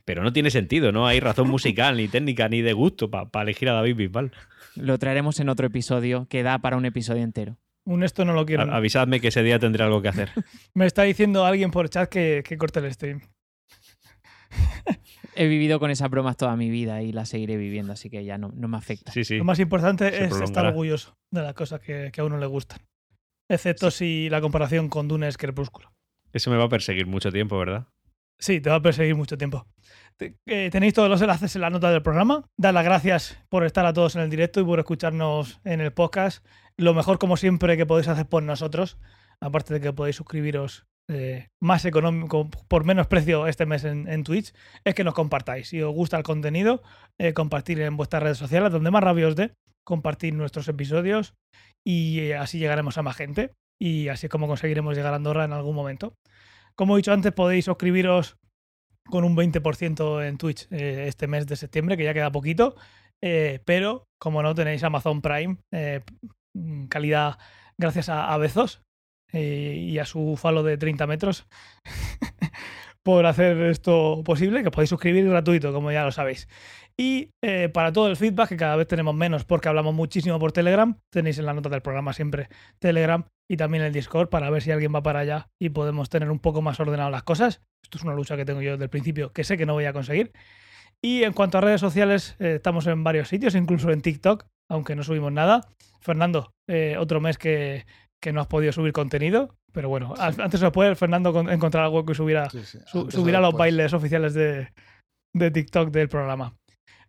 pero no tiene sentido, no hay razón musical, ni técnica, ni de gusto para elegir a David Bisbal. Lo traeremos en otro episodio que da para un episodio entero. Un esto no lo quiero. avisadme que ese día tendré algo que hacer. (laughs) me está diciendo alguien por chat que, que corte el stream. He vivido con esas bromas toda mi vida y las seguiré viviendo, así que ya no, me afecta. Lo más importante es estar orgulloso de las cosas que, a uno le gustan. Excepto si la comparación con Dune es crepúsculo. Eso me va a perseguir mucho tiempo, ¿verdad? Sí, te va a perseguir mucho tiempo. Eh, tenéis todos los enlaces en la nota del programa. Dar las gracias por estar a todos en el directo y por escucharnos en el podcast. Lo mejor, como siempre, que podéis hacer por nosotros, aparte de que podéis suscribiros eh, más económico, por menos precio este mes en, Twitch, es que nos compartáis. Si os gusta el contenido, eh, compartir en vuestras redes sociales, donde más rabia os dé, compartir nuestros episodios y así llegaremos a más gente. Y así es como conseguiremos llegar a Andorra en algún momento. Como he dicho antes, podéis suscribiros con un 20% en Twitch eh, este mes de septiembre, que ya queda poquito. Eh, pero, como no, tenéis Amazon Prime, eh, calidad gracias a, a Bezos y a su falo de 30 metros (laughs) por hacer esto posible, que podéis suscribir gratuito, como ya lo sabéis. Y para todo el feedback, que cada vez tenemos menos porque hablamos muchísimo por Telegram, tenéis en la nota del programa siempre Telegram y también el Discord para ver si alguien va para allá y podemos tener un poco más ordenado las cosas. Esto es una lucha que tengo yo desde el principio que sé que no voy a conseguir. Y en cuanto a redes sociales, eh, estamos en varios sitios, incluso en TikTok, aunque no subimos nada. Fernando, eh, otro mes que, no has podido subir contenido, pero bueno, antes o después Fernando encontrar algo que subiera, subirá los bailes oficiales de, de, TikTok del programa.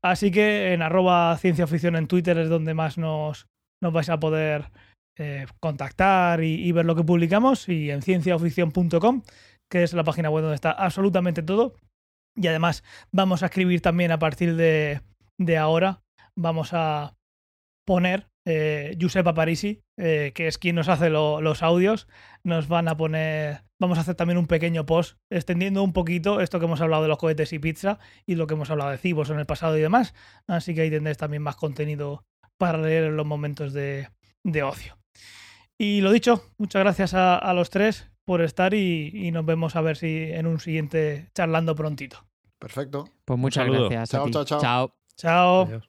Así que en arroba ciencia en Twitter es donde más nos, nos vais a poder eh, contactar y, ver lo que publicamos y en cienciaoficción.com, que es la página web donde está absolutamente todo. Y además vamos a escribir también a partir de, ahora, vamos a poner eh, Giuseppe Parisi, eh, que es quien nos hace los audios, nos van a poner, vamos a hacer también un pequeño post extendiendo un poquito esto que hemos hablado de los cohetes y pizza y lo que hemos hablado de cibos en el pasado y demás. Así que ahí tendréis también más contenido para leer en los momentos de ocio. Y lo dicho, muchas gracias a, los tres por estar y, nos vemos a ver si en un siguiente charlando prontito. Perfecto. Pues muchas gracias. chao, chao, chao. Chao. Chao.